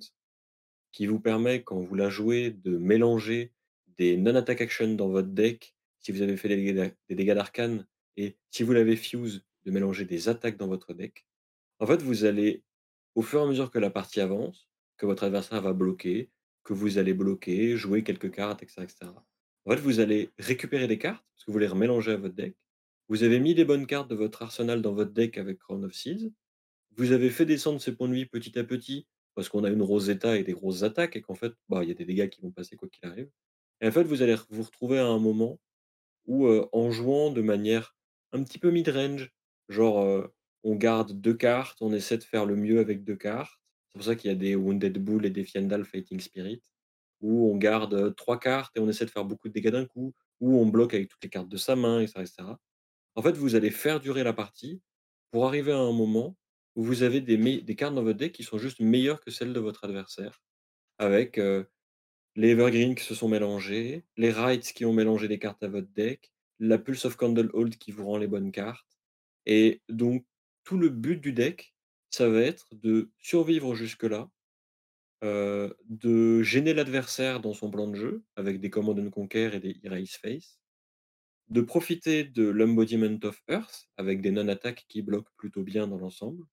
qui vous permet, quand vous la jouez, de mélanger des non-attack actions dans votre deck, si vous avez fait des dégâts d'arcane, et si vous l'avez fuse, de mélanger des attaques dans votre deck. En fait, vous allez, au fur et à mesure que la partie avance, que votre adversaire va bloquer, que vous allez bloquer, jouer quelques cartes, etc., etc. En fait, vous allez récupérer des cartes, parce que vous les remélanger à votre deck. Vous avez mis les bonnes cartes de votre arsenal dans votre deck avec Crown of Seeds. Vous avez fait descendre ces points de vie petit à petit, parce qu'on a une Rosetta et des grosses attaques, et qu'en fait, bah, il y a des dégâts qui vont passer quoi qu'il arrive. Et en fait, vous allez vous retrouver à un moment où, en jouant de manière un petit peu mid-range, genre, on garde deux cartes, on essaie de faire le mieux avec deux cartes. C'est pour ça qu'il y a des Wounded Bull et des Fiendal Fighting Spirit, où on garde trois cartes et on essaie de faire beaucoup de dégâts d'un coup, ou on bloque avec toutes les cartes de sa main, etc., etc. En fait, vous allez faire durer la partie pour arriver à un moment où vous avez des, cartes dans votre deck qui sont juste meilleures que celles de votre adversaire, avec les Evergreen qui se sont mélangés, les Rights qui ont mélangé des cartes à votre deck, la Pulse of Candlehold qui vous rend les bonnes cartes. Et donc, tout le but du deck, ça va être de survivre jusque-là, de gêner l'adversaire dans son plan de jeu, avec des Command and Conquer et des Erase Face, de profiter de l'Embodiment of Earth, avec des non-attaques qui bloquent plutôt bien dans l'ensemble,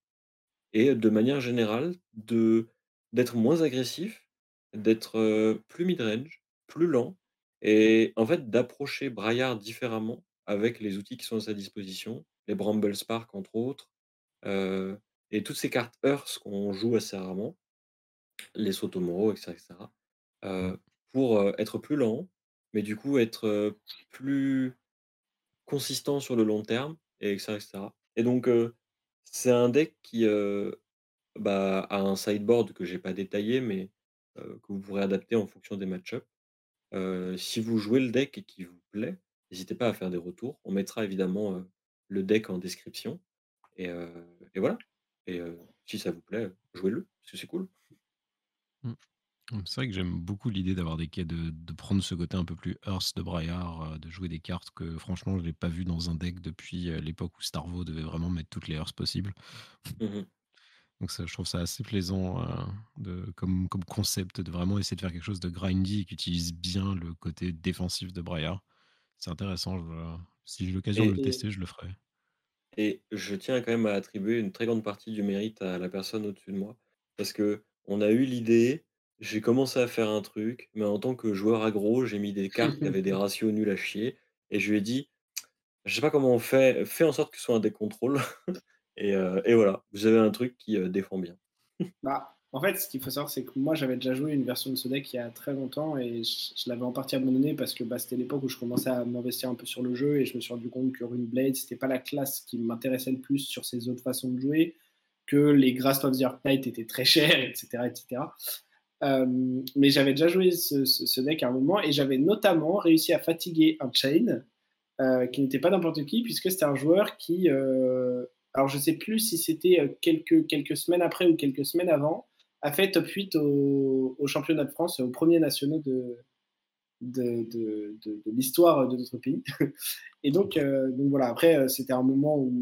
et de manière générale, d'être moins agressif, d'être plus mid-range, plus lent, et en fait d'approcher Braillard différemment avec les outils qui sont à sa disposition, les Bramble Spark entre autres, et toutes ces cartes Earth qu'on joue assez rarement, les Sotomoro, etc., etc., mmh. pour être plus lent, mais du coup être plus consistant sur le long terme, et etc., etc. Et donc c'est un deck qui bah, a un sideboard que j'ai pas détaillé, mais que vous pourrez adapter en fonction des match si vous jouez le deck et qu'il vous plaît, n'hésitez pas à faire des retours. On mettra évidemment le deck en description. Et, et voilà. Et si ça vous plaît, jouez-le, parce que c'est cool. Mmh. Mmh, c'est vrai que j'aime beaucoup l'idée d'avoir des quais, de, de prendre ce côté un peu plus Earth de Braillard, de jouer des cartes que franchement je n'ai pas vu dans un deck depuis l'époque où Starvo devait vraiment mettre toutes les Earths possibles. Mmh Donc ça, je trouve ça assez plaisant de, comme, comme concept de vraiment essayer de faire quelque chose de grindy et qui utilise bien le côté défensif de Braillard. C'est intéressant. Si j'ai l'occasion de le tester, je le ferai. Et je tiens quand même à attribuer une très grande partie du mérite à la personne au-dessus de moi. Parce que on a eu l'idée, j'ai commencé à faire un truc, mais en tant que joueur aggro, j'ai mis des cartes qui avaient des ratios nuls à chier. Et je lui ai dit, je sais pas comment on fait, fais en sorte que ce soit un des contrôles. Et, et, voilà, vous avez un truc qui défend bien. bah, en fait, ce qu'il faut savoir, c'est que moi, j'avais déjà joué une version de ce deck il y a très longtemps et je, l'avais en partie abandonné parce que bah, c'était l'époque où je commençais à m'investir un peu sur le jeu et je me suis rendu compte que Runeblade, c'était pas la classe qui m'intéressait le plus sur ces autres façons de jouer, que les Grasp of the Knight étaient très chers, etc. etc. Euh, mais j'avais déjà joué ce, deck à un moment et j'avais notamment réussi à fatiguer un Chain euh, qui n'était pas n'importe qui puisque c'était un joueur qui. Euh, alors je sais plus si c'était quelques, quelques semaines après ou quelques semaines avant a fait top 8 au, championnat de France, au premier national de, de, de, l'histoire de notre pays. Et donc, euh, donc voilà, après, euh, c'était un moment où,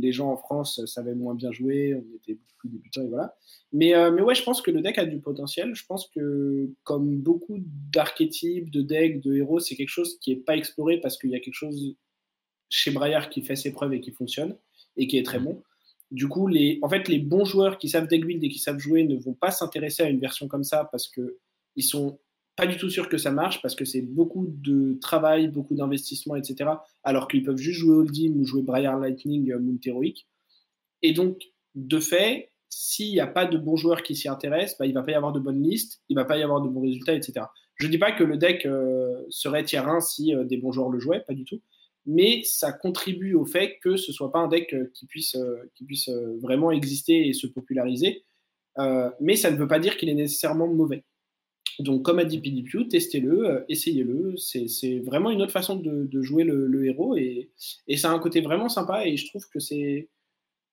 les gens en France savaient moins bien jouer, on était beaucoup plus débutants et voilà. Mais, euh, mais ouais, je pense que le deck a du potentiel. Je pense que, comme beaucoup d'archétypes, de decks, de héros, c'est quelque chose qui n'est pas exploré parce qu'il y a quelque chose chez Braillard qui fait ses preuves et qui fonctionne et qui est très bon. Du coup, les, en fait, les bons joueurs qui savent deck build et qui savent jouer ne vont pas s'intéresser à une version comme ça parce que ils sont pas du tout sûrs que ça marche parce que c'est beaucoup de travail, beaucoup d'investissement, etc. Alors qu'ils peuvent juste jouer Oldhim ou jouer Briar Lightning euh. Et donc, de fait, s'il n'y a pas de bons joueurs qui s'y intéressent, bah, il ne va pas y avoir de bonnes listes, il ne va pas y avoir de bons résultats, etc. Je ne dis pas que le deck euh, serait tier 1 si euh, des bons joueurs le jouaient, pas du tout mais ça contribue au fait que ce soit pas un deck euh, qui puisse, euh, qui puisse euh, vraiment exister et se populariser. mais ça ne veut pas dire qu'il est nécessairement mauvais. Donc, comme a dit PDPU, testez-le, essayez-le. C'est vraiment une autre façon de, jouer le, héros et, et, ça a un côté vraiment sympa. Et je trouve que c'est.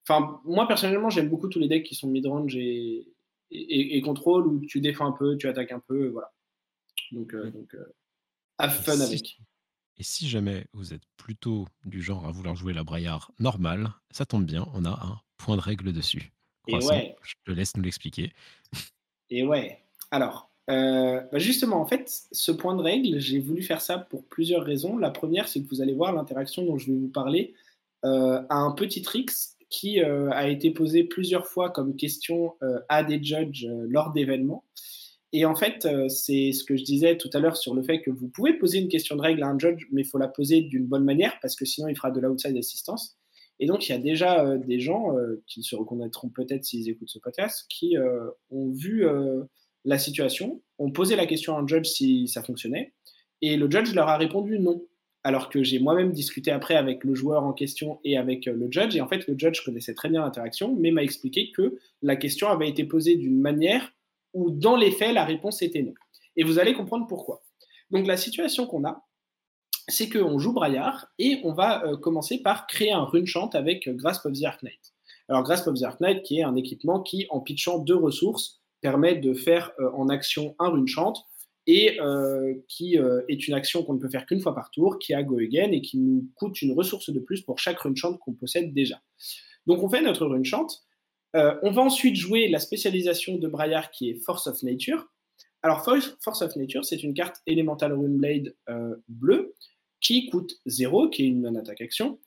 Enfin, moi personnellement, j'aime beaucoup tous les decks qui sont mid-range et, et, contrôle où tu défends un peu, tu attaques un peu, voilà. Donc, donc have fun avec. Et si jamais vous êtes plutôt du genre à vouloir jouer la braillard normale, ça tombe bien, on a un point de règle dessus. Et ouais. Je te laisse nous l'expliquer. Et ouais. Alors, euh, bah justement, en fait, ce point de règle, j'ai voulu faire ça pour plusieurs raisons. La première, c'est que vous allez voir l'interaction dont je vais vous parler euh, à un petit tricks qui euh, a été posé plusieurs fois comme question à des judges lors d'événements. Et en fait, euh, c'est ce que je disais tout à l'heure sur le fait que vous pouvez poser une question de règle à un judge, mais il faut la poser d'une bonne manière parce que sinon il fera de l'outside assistance. Et donc, il y a déjà euh, des gens euh, qui se reconnaîtront peut-être s'ils écoutent ce podcast, qui ont vu la situation, ont posé la question à un judge si ça fonctionnait, et le judge leur a répondu non. Alors que j'ai moi-même discuté après avec le joueur en question et avec le judge, et en fait, le judge connaissait très bien l'interaction, mais m'a expliqué que la question avait été posée d'une manière où dans les faits, la réponse était non. Et vous allez comprendre pourquoi. Donc la situation qu'on a, c'est qu'on joue Braillard et on va euh, commencer par créer un rune chant avec euh, Grasp of the Ark Knight. Alors Grasp of the Ark Knight qui est un équipement qui, en pitchant deux ressources, permet de faire euh, en action un rune chant et qui est une action qu'on ne peut faire qu'une fois par tour, qui a Go Again et qui nous coûte une ressource de plus pour chaque rune chant qu'on possède déjà. Donc on fait notre rune chant euh, on va ensuite jouer la spécialisation de Braillard qui est Force of Nature. Alors, Force of Nature, c'est une carte Elemental Runeblade euh, bleue qui coûte 0, qui est une non-attaque action,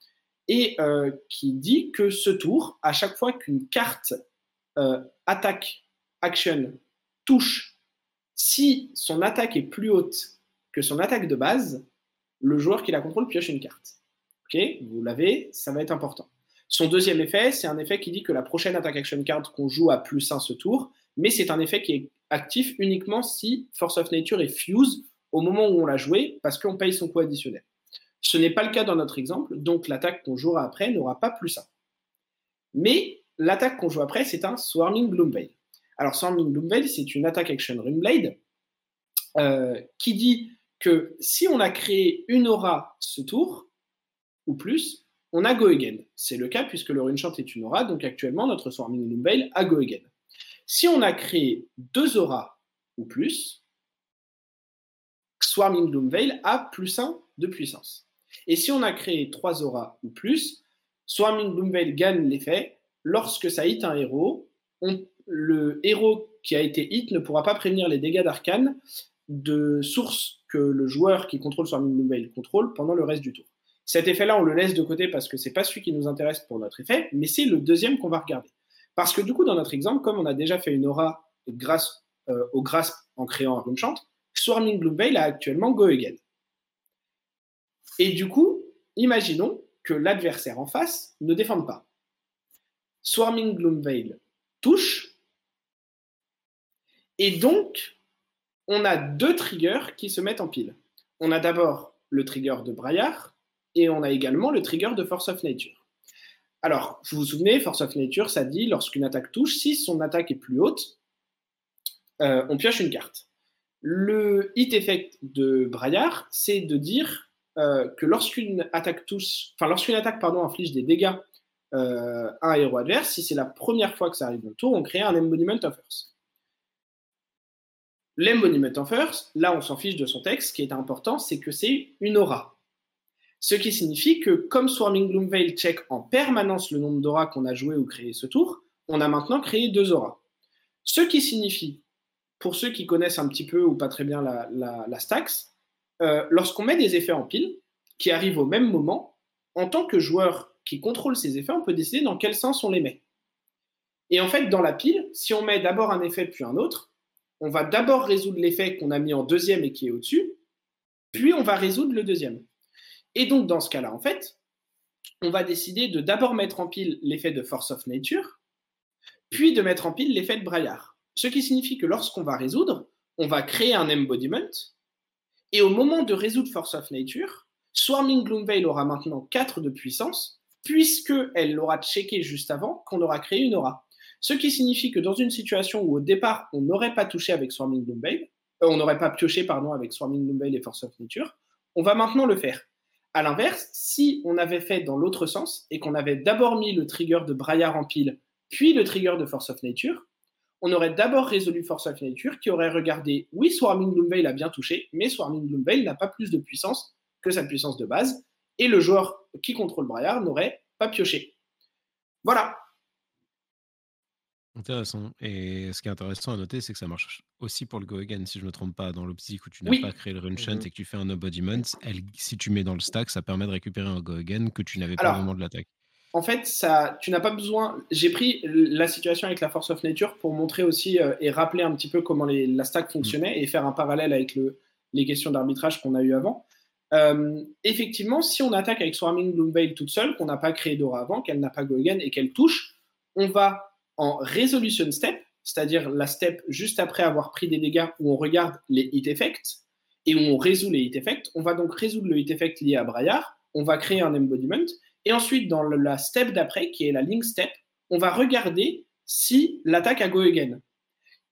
et euh, qui dit que ce tour, à chaque fois qu'une carte attaque action touche, si son attaque est plus haute que son attaque de base, le joueur qui la contrôle pioche une carte. Ok, vous l'avez, ça va être important. Son deuxième effet, c'est un effet qui dit que la prochaine attack action card qu'on joue a plus 1 ce tour, mais c'est un effet qui est actif uniquement si Force of Nature est fuse au moment où on l'a joué, parce qu'on paye son coût additionnel. Ce n'est pas le cas dans notre exemple, donc l'attaque qu'on jouera après n'aura pas plus 1. Mais l'attaque qu'on joue après, c'est un Swarming Gloomveil. Alors Swarming Gloomveil, c'est une attack action Ringblade euh, qui dit que si on a créé une aura ce tour, ou plus, on a Go Again. C'est le cas puisque le Runechant est une aura, donc actuellement notre Swarming Loomveil a Go Again. Si on a créé deux auras ou plus, Swarming Loomveil a plus 1 de puissance. Et si on a créé trois auras ou plus, Swarming Loomveil gagne l'effet. Lorsque ça hit un héros, le héros qui a été hit ne pourra pas prévenir les dégâts d'arcane de source que le joueur qui contrôle Swarming Loomveil contrôle pendant le reste du tour. Cet effet-là, on le laisse de côté parce que c'est pas celui qui nous intéresse pour notre effet, mais c'est le deuxième qu'on va regarder. Parce que du coup, dans notre exemple, comme on a déjà fait une aura grâce euh, au grasp en créant un rune chant, Swarming Veil a actuellement Go Again. Et du coup, imaginons que l'adversaire en face ne défende pas. Swarming Gloomveil touche. Et donc, on a deux triggers qui se mettent en pile. On a d'abord le trigger de Braillard et on a également le trigger de Force of Nature. Alors, vous vous souvenez, Force of Nature, ça dit lorsqu'une attaque touche, si son attaque est plus haute, euh, on pioche une carte. Le hit effect de Braillard, c'est de dire euh, que lorsqu'une attaque touche, enfin lorsqu'une attaque pardon inflige des dégâts euh, à un héros adverse, si c'est la première fois que ça arrive dans le tour, on crée un embodiment of Earth. L'embodiment of Earth, là on s'en fiche de son texte, ce qui est important, c'est que c'est une aura. Ce qui signifie que comme Swarming Gloomveil check en permanence le nombre d'auras qu'on a joué ou créé ce tour, on a maintenant créé deux auras. Ce qui signifie pour ceux qui connaissent un petit peu ou pas très bien la, la, stacks, euh, lorsqu'on met des effets en pile qui arrivent au même moment, en tant que joueur qui contrôle ces effets, on peut décider dans quel sens on les met. Et en fait, dans la pile, si on met d'abord un effet puis un autre, on va d'abord résoudre l'effet qu'on a mis en deuxième et qui est au-dessus, puis on va résoudre le deuxième. Et donc, dans ce cas-là, en fait, on va décider de d'abord mettre en pile l'effet de Force of Nature, puis de mettre en pile l'effet de Braillard. Ce qui signifie que lorsqu'on va résoudre, on va créer un embodiment. Et au moment de résoudre Force of Nature, Swarming Gloomveil aura maintenant 4 de puissance, puisqu'elle l'aura checké juste avant qu'on aura créé une aura. Ce qui signifie que dans une situation où au départ on n'aurait pas touché avec Swarming Gloomveil, euh, on n'aurait pas pioché pardon, avec Swarming Gloomveil et Force of Nature, on va maintenant le faire. A l'inverse, si on avait fait dans l'autre sens et qu'on avait d'abord mis le trigger de Braillard en pile, puis le trigger de Force of Nature, on aurait d'abord résolu Force of Nature qui aurait regardé, oui, Swarming Gloomveil a bien touché, mais Swarming Gloomveil n'a pas plus de puissance que sa puissance de base, et le joueur qui contrôle Braillard n'aurait pas pioché. Voilà. Intéressant. Et ce qui est intéressant à noter, c'est que ça marche aussi pour le Go Again, si je ne me trompe pas, dans l'optique où tu n'as pas créé le Run Shunt mhm. et que tu fais un Embodiment, si tu mets dans le stack, ça permet de récupérer un Go Again que tu n'avais pas au moment de l'attaque en fait, ça, tu n'as pas besoin. J'ai pris la situation avec la Force of Nature pour montrer aussi euh, et rappeler un petit peu comment la stack fonctionnait et faire un parallèle avec les questions d'arbitrage qu'on a eu avant. Euh, effectivement, si on attaque avec Swarming Gloomveil toute seule, qu'on n'a pas créé d'aura avant, qu'elle n'a pas go again et qu'elle touche, on va en resolution step, c'est-à-dire la step juste après avoir pris des dégâts où on regarde les hit effects et où on résout les hit effects. On va donc résoudre le hit effect lié à Braillard, on va créer un embodiment et ensuite, dans la step d'après, qui est la link step, on va regarder si l'attaque a go again.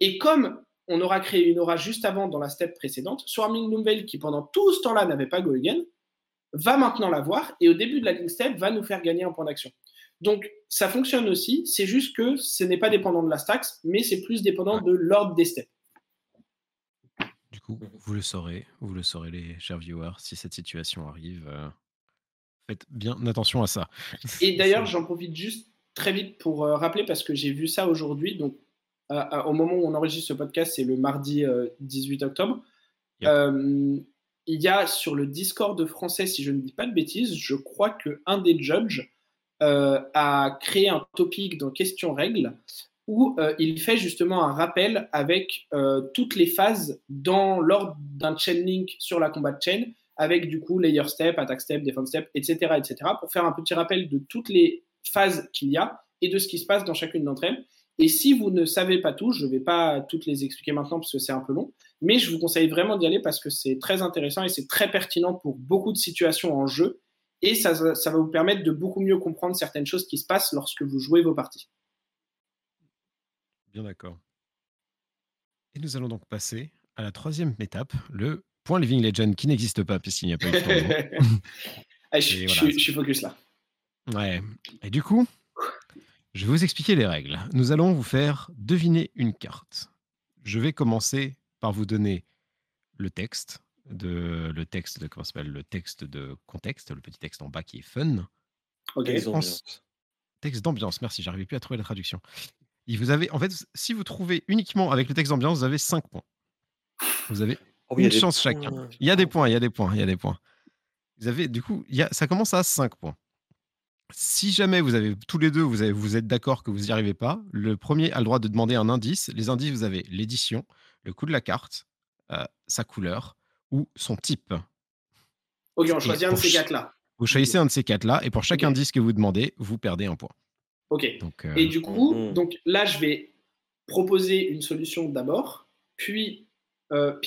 Et comme on aura créé une aura juste avant dans la step précédente, Swarming Lumvel, qui pendant tout ce temps-là n'avait pas go again, va maintenant l'avoir et au début de la link step va nous faire gagner un point d'action. Donc ça fonctionne aussi, c'est juste que ce n'est pas dépendant de la stacks, mais c'est plus dépendant de l'ordre des steps. Du coup, vous le saurez, vous le saurez les chers viewers, si cette situation arrive. Euh, Faites bien attention à ça. Et d'ailleurs, j'en profite juste très vite pour euh, rappeler, parce que j'ai vu ça aujourd'hui, donc au moment où on enregistre ce podcast, c'est le mardi 18 euh, octobre. Il y a sur le Discord français, si je ne dis pas de bêtises, je crois qu'un des judges a créé un topic dans Question Règles où il fait justement un rappel avec toutes les phases dans l'ordre d'un chain link sur la combat chain avec du coup layer step, attack step, defense step, etc., etc., pour faire un petit rappel de toutes les phases qu'il y a et de ce qui se passe dans chacune d'entre elles. Et si vous ne savez pas tout, je ne vais pas toutes les expliquer maintenant parce que c'est un peu long, mais je vous conseille vraiment d'y aller parce que c'est très intéressant et c'est très pertinent pour beaucoup de situations en jeu et ça, ça va vous permettre de beaucoup mieux comprendre certaines choses qui se passent lorsque vous jouez vos parties. Bien d'accord. Et nous allons donc passer à la troisième étape, le Point Living Legend qui n'existe pas puisqu'il n'y a pas eu de ah, je, je, suis focus là. Ouais. Et du coup, je vais vous expliquer les règles. Nous allons vous faire deviner une carte. Je vais commencer par vous donner le texte de le texte de comment s'appelle le texte de contexte, le petit texte en bas qui est fun. Ok. Texte d'ambiance. Merci, j'arrivais plus à trouver la traduction. Et vous avez, en fait, si vous trouvez uniquement avec le texte d'ambiance, vous avez 5 points. Vous avez Oh, une chance chacun. Il y a des points, il y a des points, il y a des points. Vous avez, du coup, il y a, ça commence à 5 points. Si jamais vous avez tous les deux, vous, avez, vous êtes d'accord que vous n'y arrivez pas, le premier a le droit de demander un indice. Les indices, vous avez l'édition, le coût de la carte, euh, sa couleur ou son type. Ok, on choisit un de ces quatre-là. Vous choisissez un de ces quatre-là et pour chaque indice que vous demandez, vous perdez un point. Ok. Et du coup, mhm. donc là, je vais proposer une solution d'abord, puis euh,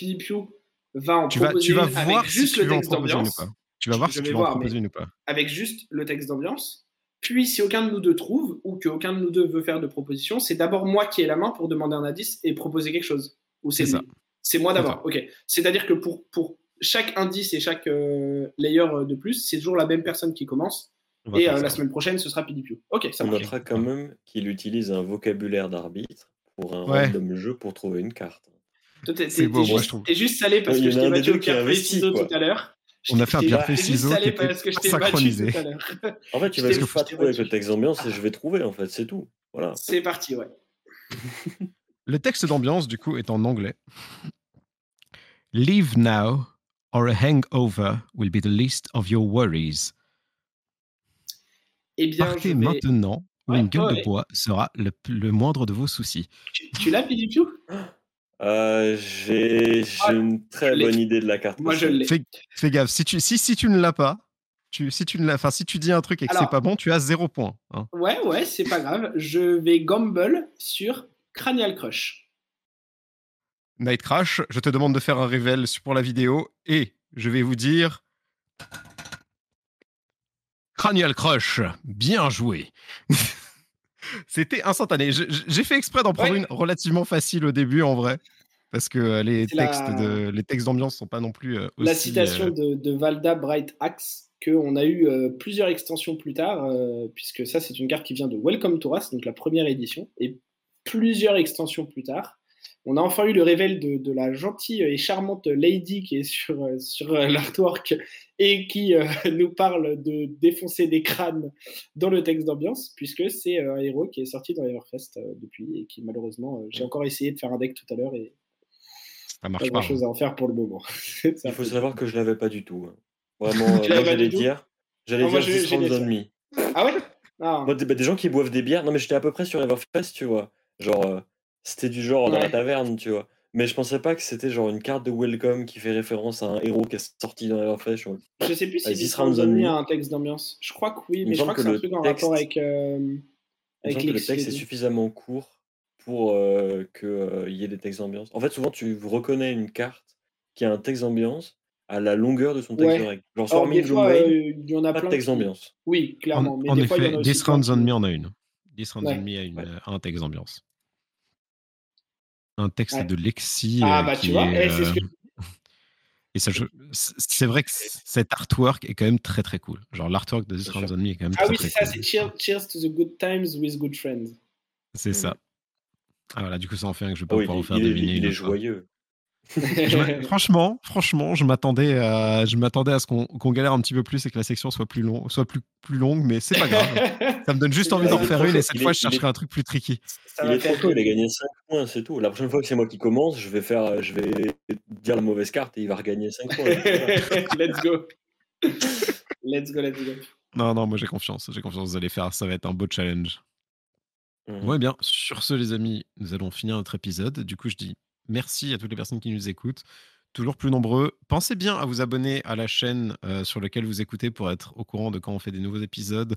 va en proposer tu vas voir avec juste le texte d'ambiance. Tu vas voir si tu vas en proposer une ou pas. Avec juste le texte d'ambiance. Puis, si aucun de nous deux trouve ou qu'aucun de nous deux veut faire de proposition, c'est d'abord moi qui ai la main pour demander un indice et proposer quelque chose. Ou c'est ça. C'est moi d'abord. Ok. C'est-à-dire que pour, pour chaque indice et chaque euh, layer euh, de plus, c'est toujours la même personne qui commence. Et euh, la semaine prochaine, ce sera PDPU. Ok, ça On notera quand même qu'il utilise un vocabulaire d'arbitre pour un random jeu pour trouver une carte. C'est beau, moi, je trouve. T'es juste salé parce que je t'ai battu au pierre ciseaux tout à l'heure. On a fait un pierre ciseaux qui était synchronisé. En fait, tu vas juste pas trouver avec le texte d'ambiance et je vais trouver, en fait, c'est tout. Voilà. C'est parti, ouais. le texte d'ambiance, du coup, est en anglais. Leave now, or a hangover will be the least of your worries. Eh bien, Partez maintenant, ou une gueule de bois sera le, le, moindre de vos soucis. Tu, l'as, Philippe euh, J'ai ah, une très bonne idée de la carte. Moi, je l'ai. Fais, gaffe, si tu, si, si tu ne l'as pas, tu, si, tu ne l'as, si tu dis un truc et que c'est pas bon, tu as zéro point. Hein. Ouais, ouais, c'est pas grave. Je vais gamble sur Cranial Crush. Night Crash, je te demande de faire un révèle pour la vidéo et je vais vous dire. Cranial Crush, bien joué. C'était instantané. J'ai fait exprès d'en prendre une relativement facile au début en vrai. Parce que euh, les textes, de, les textes d'ambiance sont pas non plus aussi, La citation euh, de, Valda Bright Axe, qu'on a eu euh, plusieurs extensions plus tard, puisque ça c'est une carte qui vient de Welcome to Us, donc la première édition, et plusieurs extensions plus tard on a enfin eu le révèle de, la gentille et charmante Lady qui est sur, euh, sur euh, l'artwork et qui euh, nous parle de défoncer des crânes dans le texte d'ambiance, puisque c'est un héros qui est sorti dans Everfest depuis et qui malheureusement, j'ai encore essayé de faire un deck tout à l'heure et ça marche pas grand chose à en faire pour le moment. Il faut savoir que je l'avais pas du tout. Hein. Vraiment, j'allais dire, j'allais dire j'ai Ah ouais? Ah. Bah, des gens qui boivent des bières. Non, mais j'étais à peu près sur Everfest, tu vois. Genre, c'était du genre dans la taverne, tu vois? Mais je pensais pas que c'était genre une carte de welcome qui fait référence à un héros qui est sorti dans Everfest, je Je sais plus si sera mis un texte d'ambiance. Je crois que oui, mais je crois que c'est un truc en rapport avec, euh, avec que le texte est suffisamment court pour, euh, qu'il euh, y ait des textes d'ambiance. En fait, souvent, tu reconnais une carte qui a un texte d'ambiance à la longueur de son texte de règle. Genre sur des fois, il y en a pas de texte d'ambiance. Oui, clairement, mais En des fois, il y en a effet, Rounds on Me en a une. This Rounds on Me a une, un texte d'ambiance un texte de Lexi. Ah, euh, bah tu vois, eh, c'est ce que... Et ça, c'est vrai que cet artwork est quand même très très cool. Genre l'artwork de This Rounds on Me est quand même ah, très, oui, très cool. Ah oui, c'est ça, c'est cheers, to the good times with good friends. C'est ça. Mm. Ah voilà, du coup ça en fait un que je vais pas pouvoir vous faire deviner. Il est joyeux. franchement, franchement, je m'attendais à, je m'attendais à ce qu'on galère un petit peu plus et que la section soit plus, long, soit plus, plus longue, mais c'est pas grave. ça me donne juste envie d'en refaire une et cette fois, je chercherai un truc plus tricky. il est trop tôt, il a gagné 5 points, c'est tout. La prochaine fois que c'est moi qui commence, je vais faire, je vais dire la mauvaise carte et il va regagner 5 points. let's go. Let's go, let's go. Non, non, moi j'ai confiance. J'ai confiance, vous allez faire, ça va être un beau challenge. Mmh. Ouais, bien. Sur ce, les amis, nous allons finir notre épisode. Du coup, je dis Merci à toutes les personnes qui nous écoutent. Toujours plus nombreux. Pensez bien à vous abonner à la chaîne euh, sur laquelle vous écoutez pour être au courant de quand on fait des nouveaux épisodes,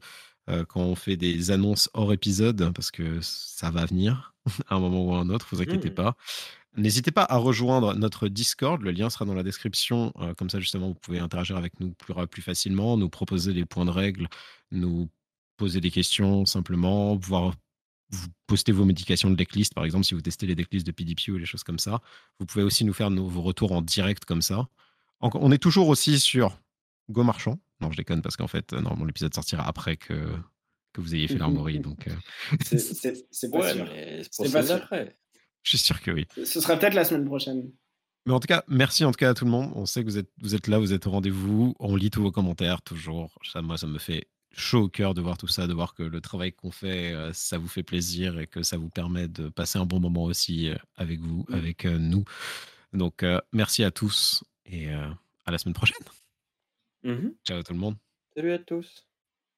euh, quand on fait des annonces hors épisode, parce que ça va venir à un moment ou à un autre, vous inquiétez mmh. pas. N'hésitez pas à rejoindre notre Discord, le lien sera dans la description, euh, comme ça justement vous pouvez interagir avec nous plus, plus facilement, nous proposer les points de règle, nous poser des questions simplement, voir vous postez vos médications de decklist, par exemple, si vous testez les decklists de PDP ou les choses comme ça. Vous pouvez aussi nous faire vos retours en direct comme ça. on est toujours aussi sur Go Marchand. Non, je déconne parce qu'en fait, normalement, l'épisode sortira après que, que vous ayez fait l'armorie. donc, euh. c'est pas sûr. C'est pas après. Je suis sûr que oui. Ce sera peut-être la semaine prochaine. Mais en tout cas, merci en tout cas à tout le monde. On sait que vous êtes, vous êtes là, vous êtes au rendez-vous. On lit tous vos commentaires toujours. Ça, moi, ça me fait chaud au cœur de voir tout ça, de voir que le travail qu'on fait, euh, ça vous fait plaisir et que ça vous permet de passer un bon moment aussi euh, avec vous, mmh. avec euh, nous. Donc, merci à tous et à la semaine prochaine. Mmh Ciao tout le monde. Salut à tous.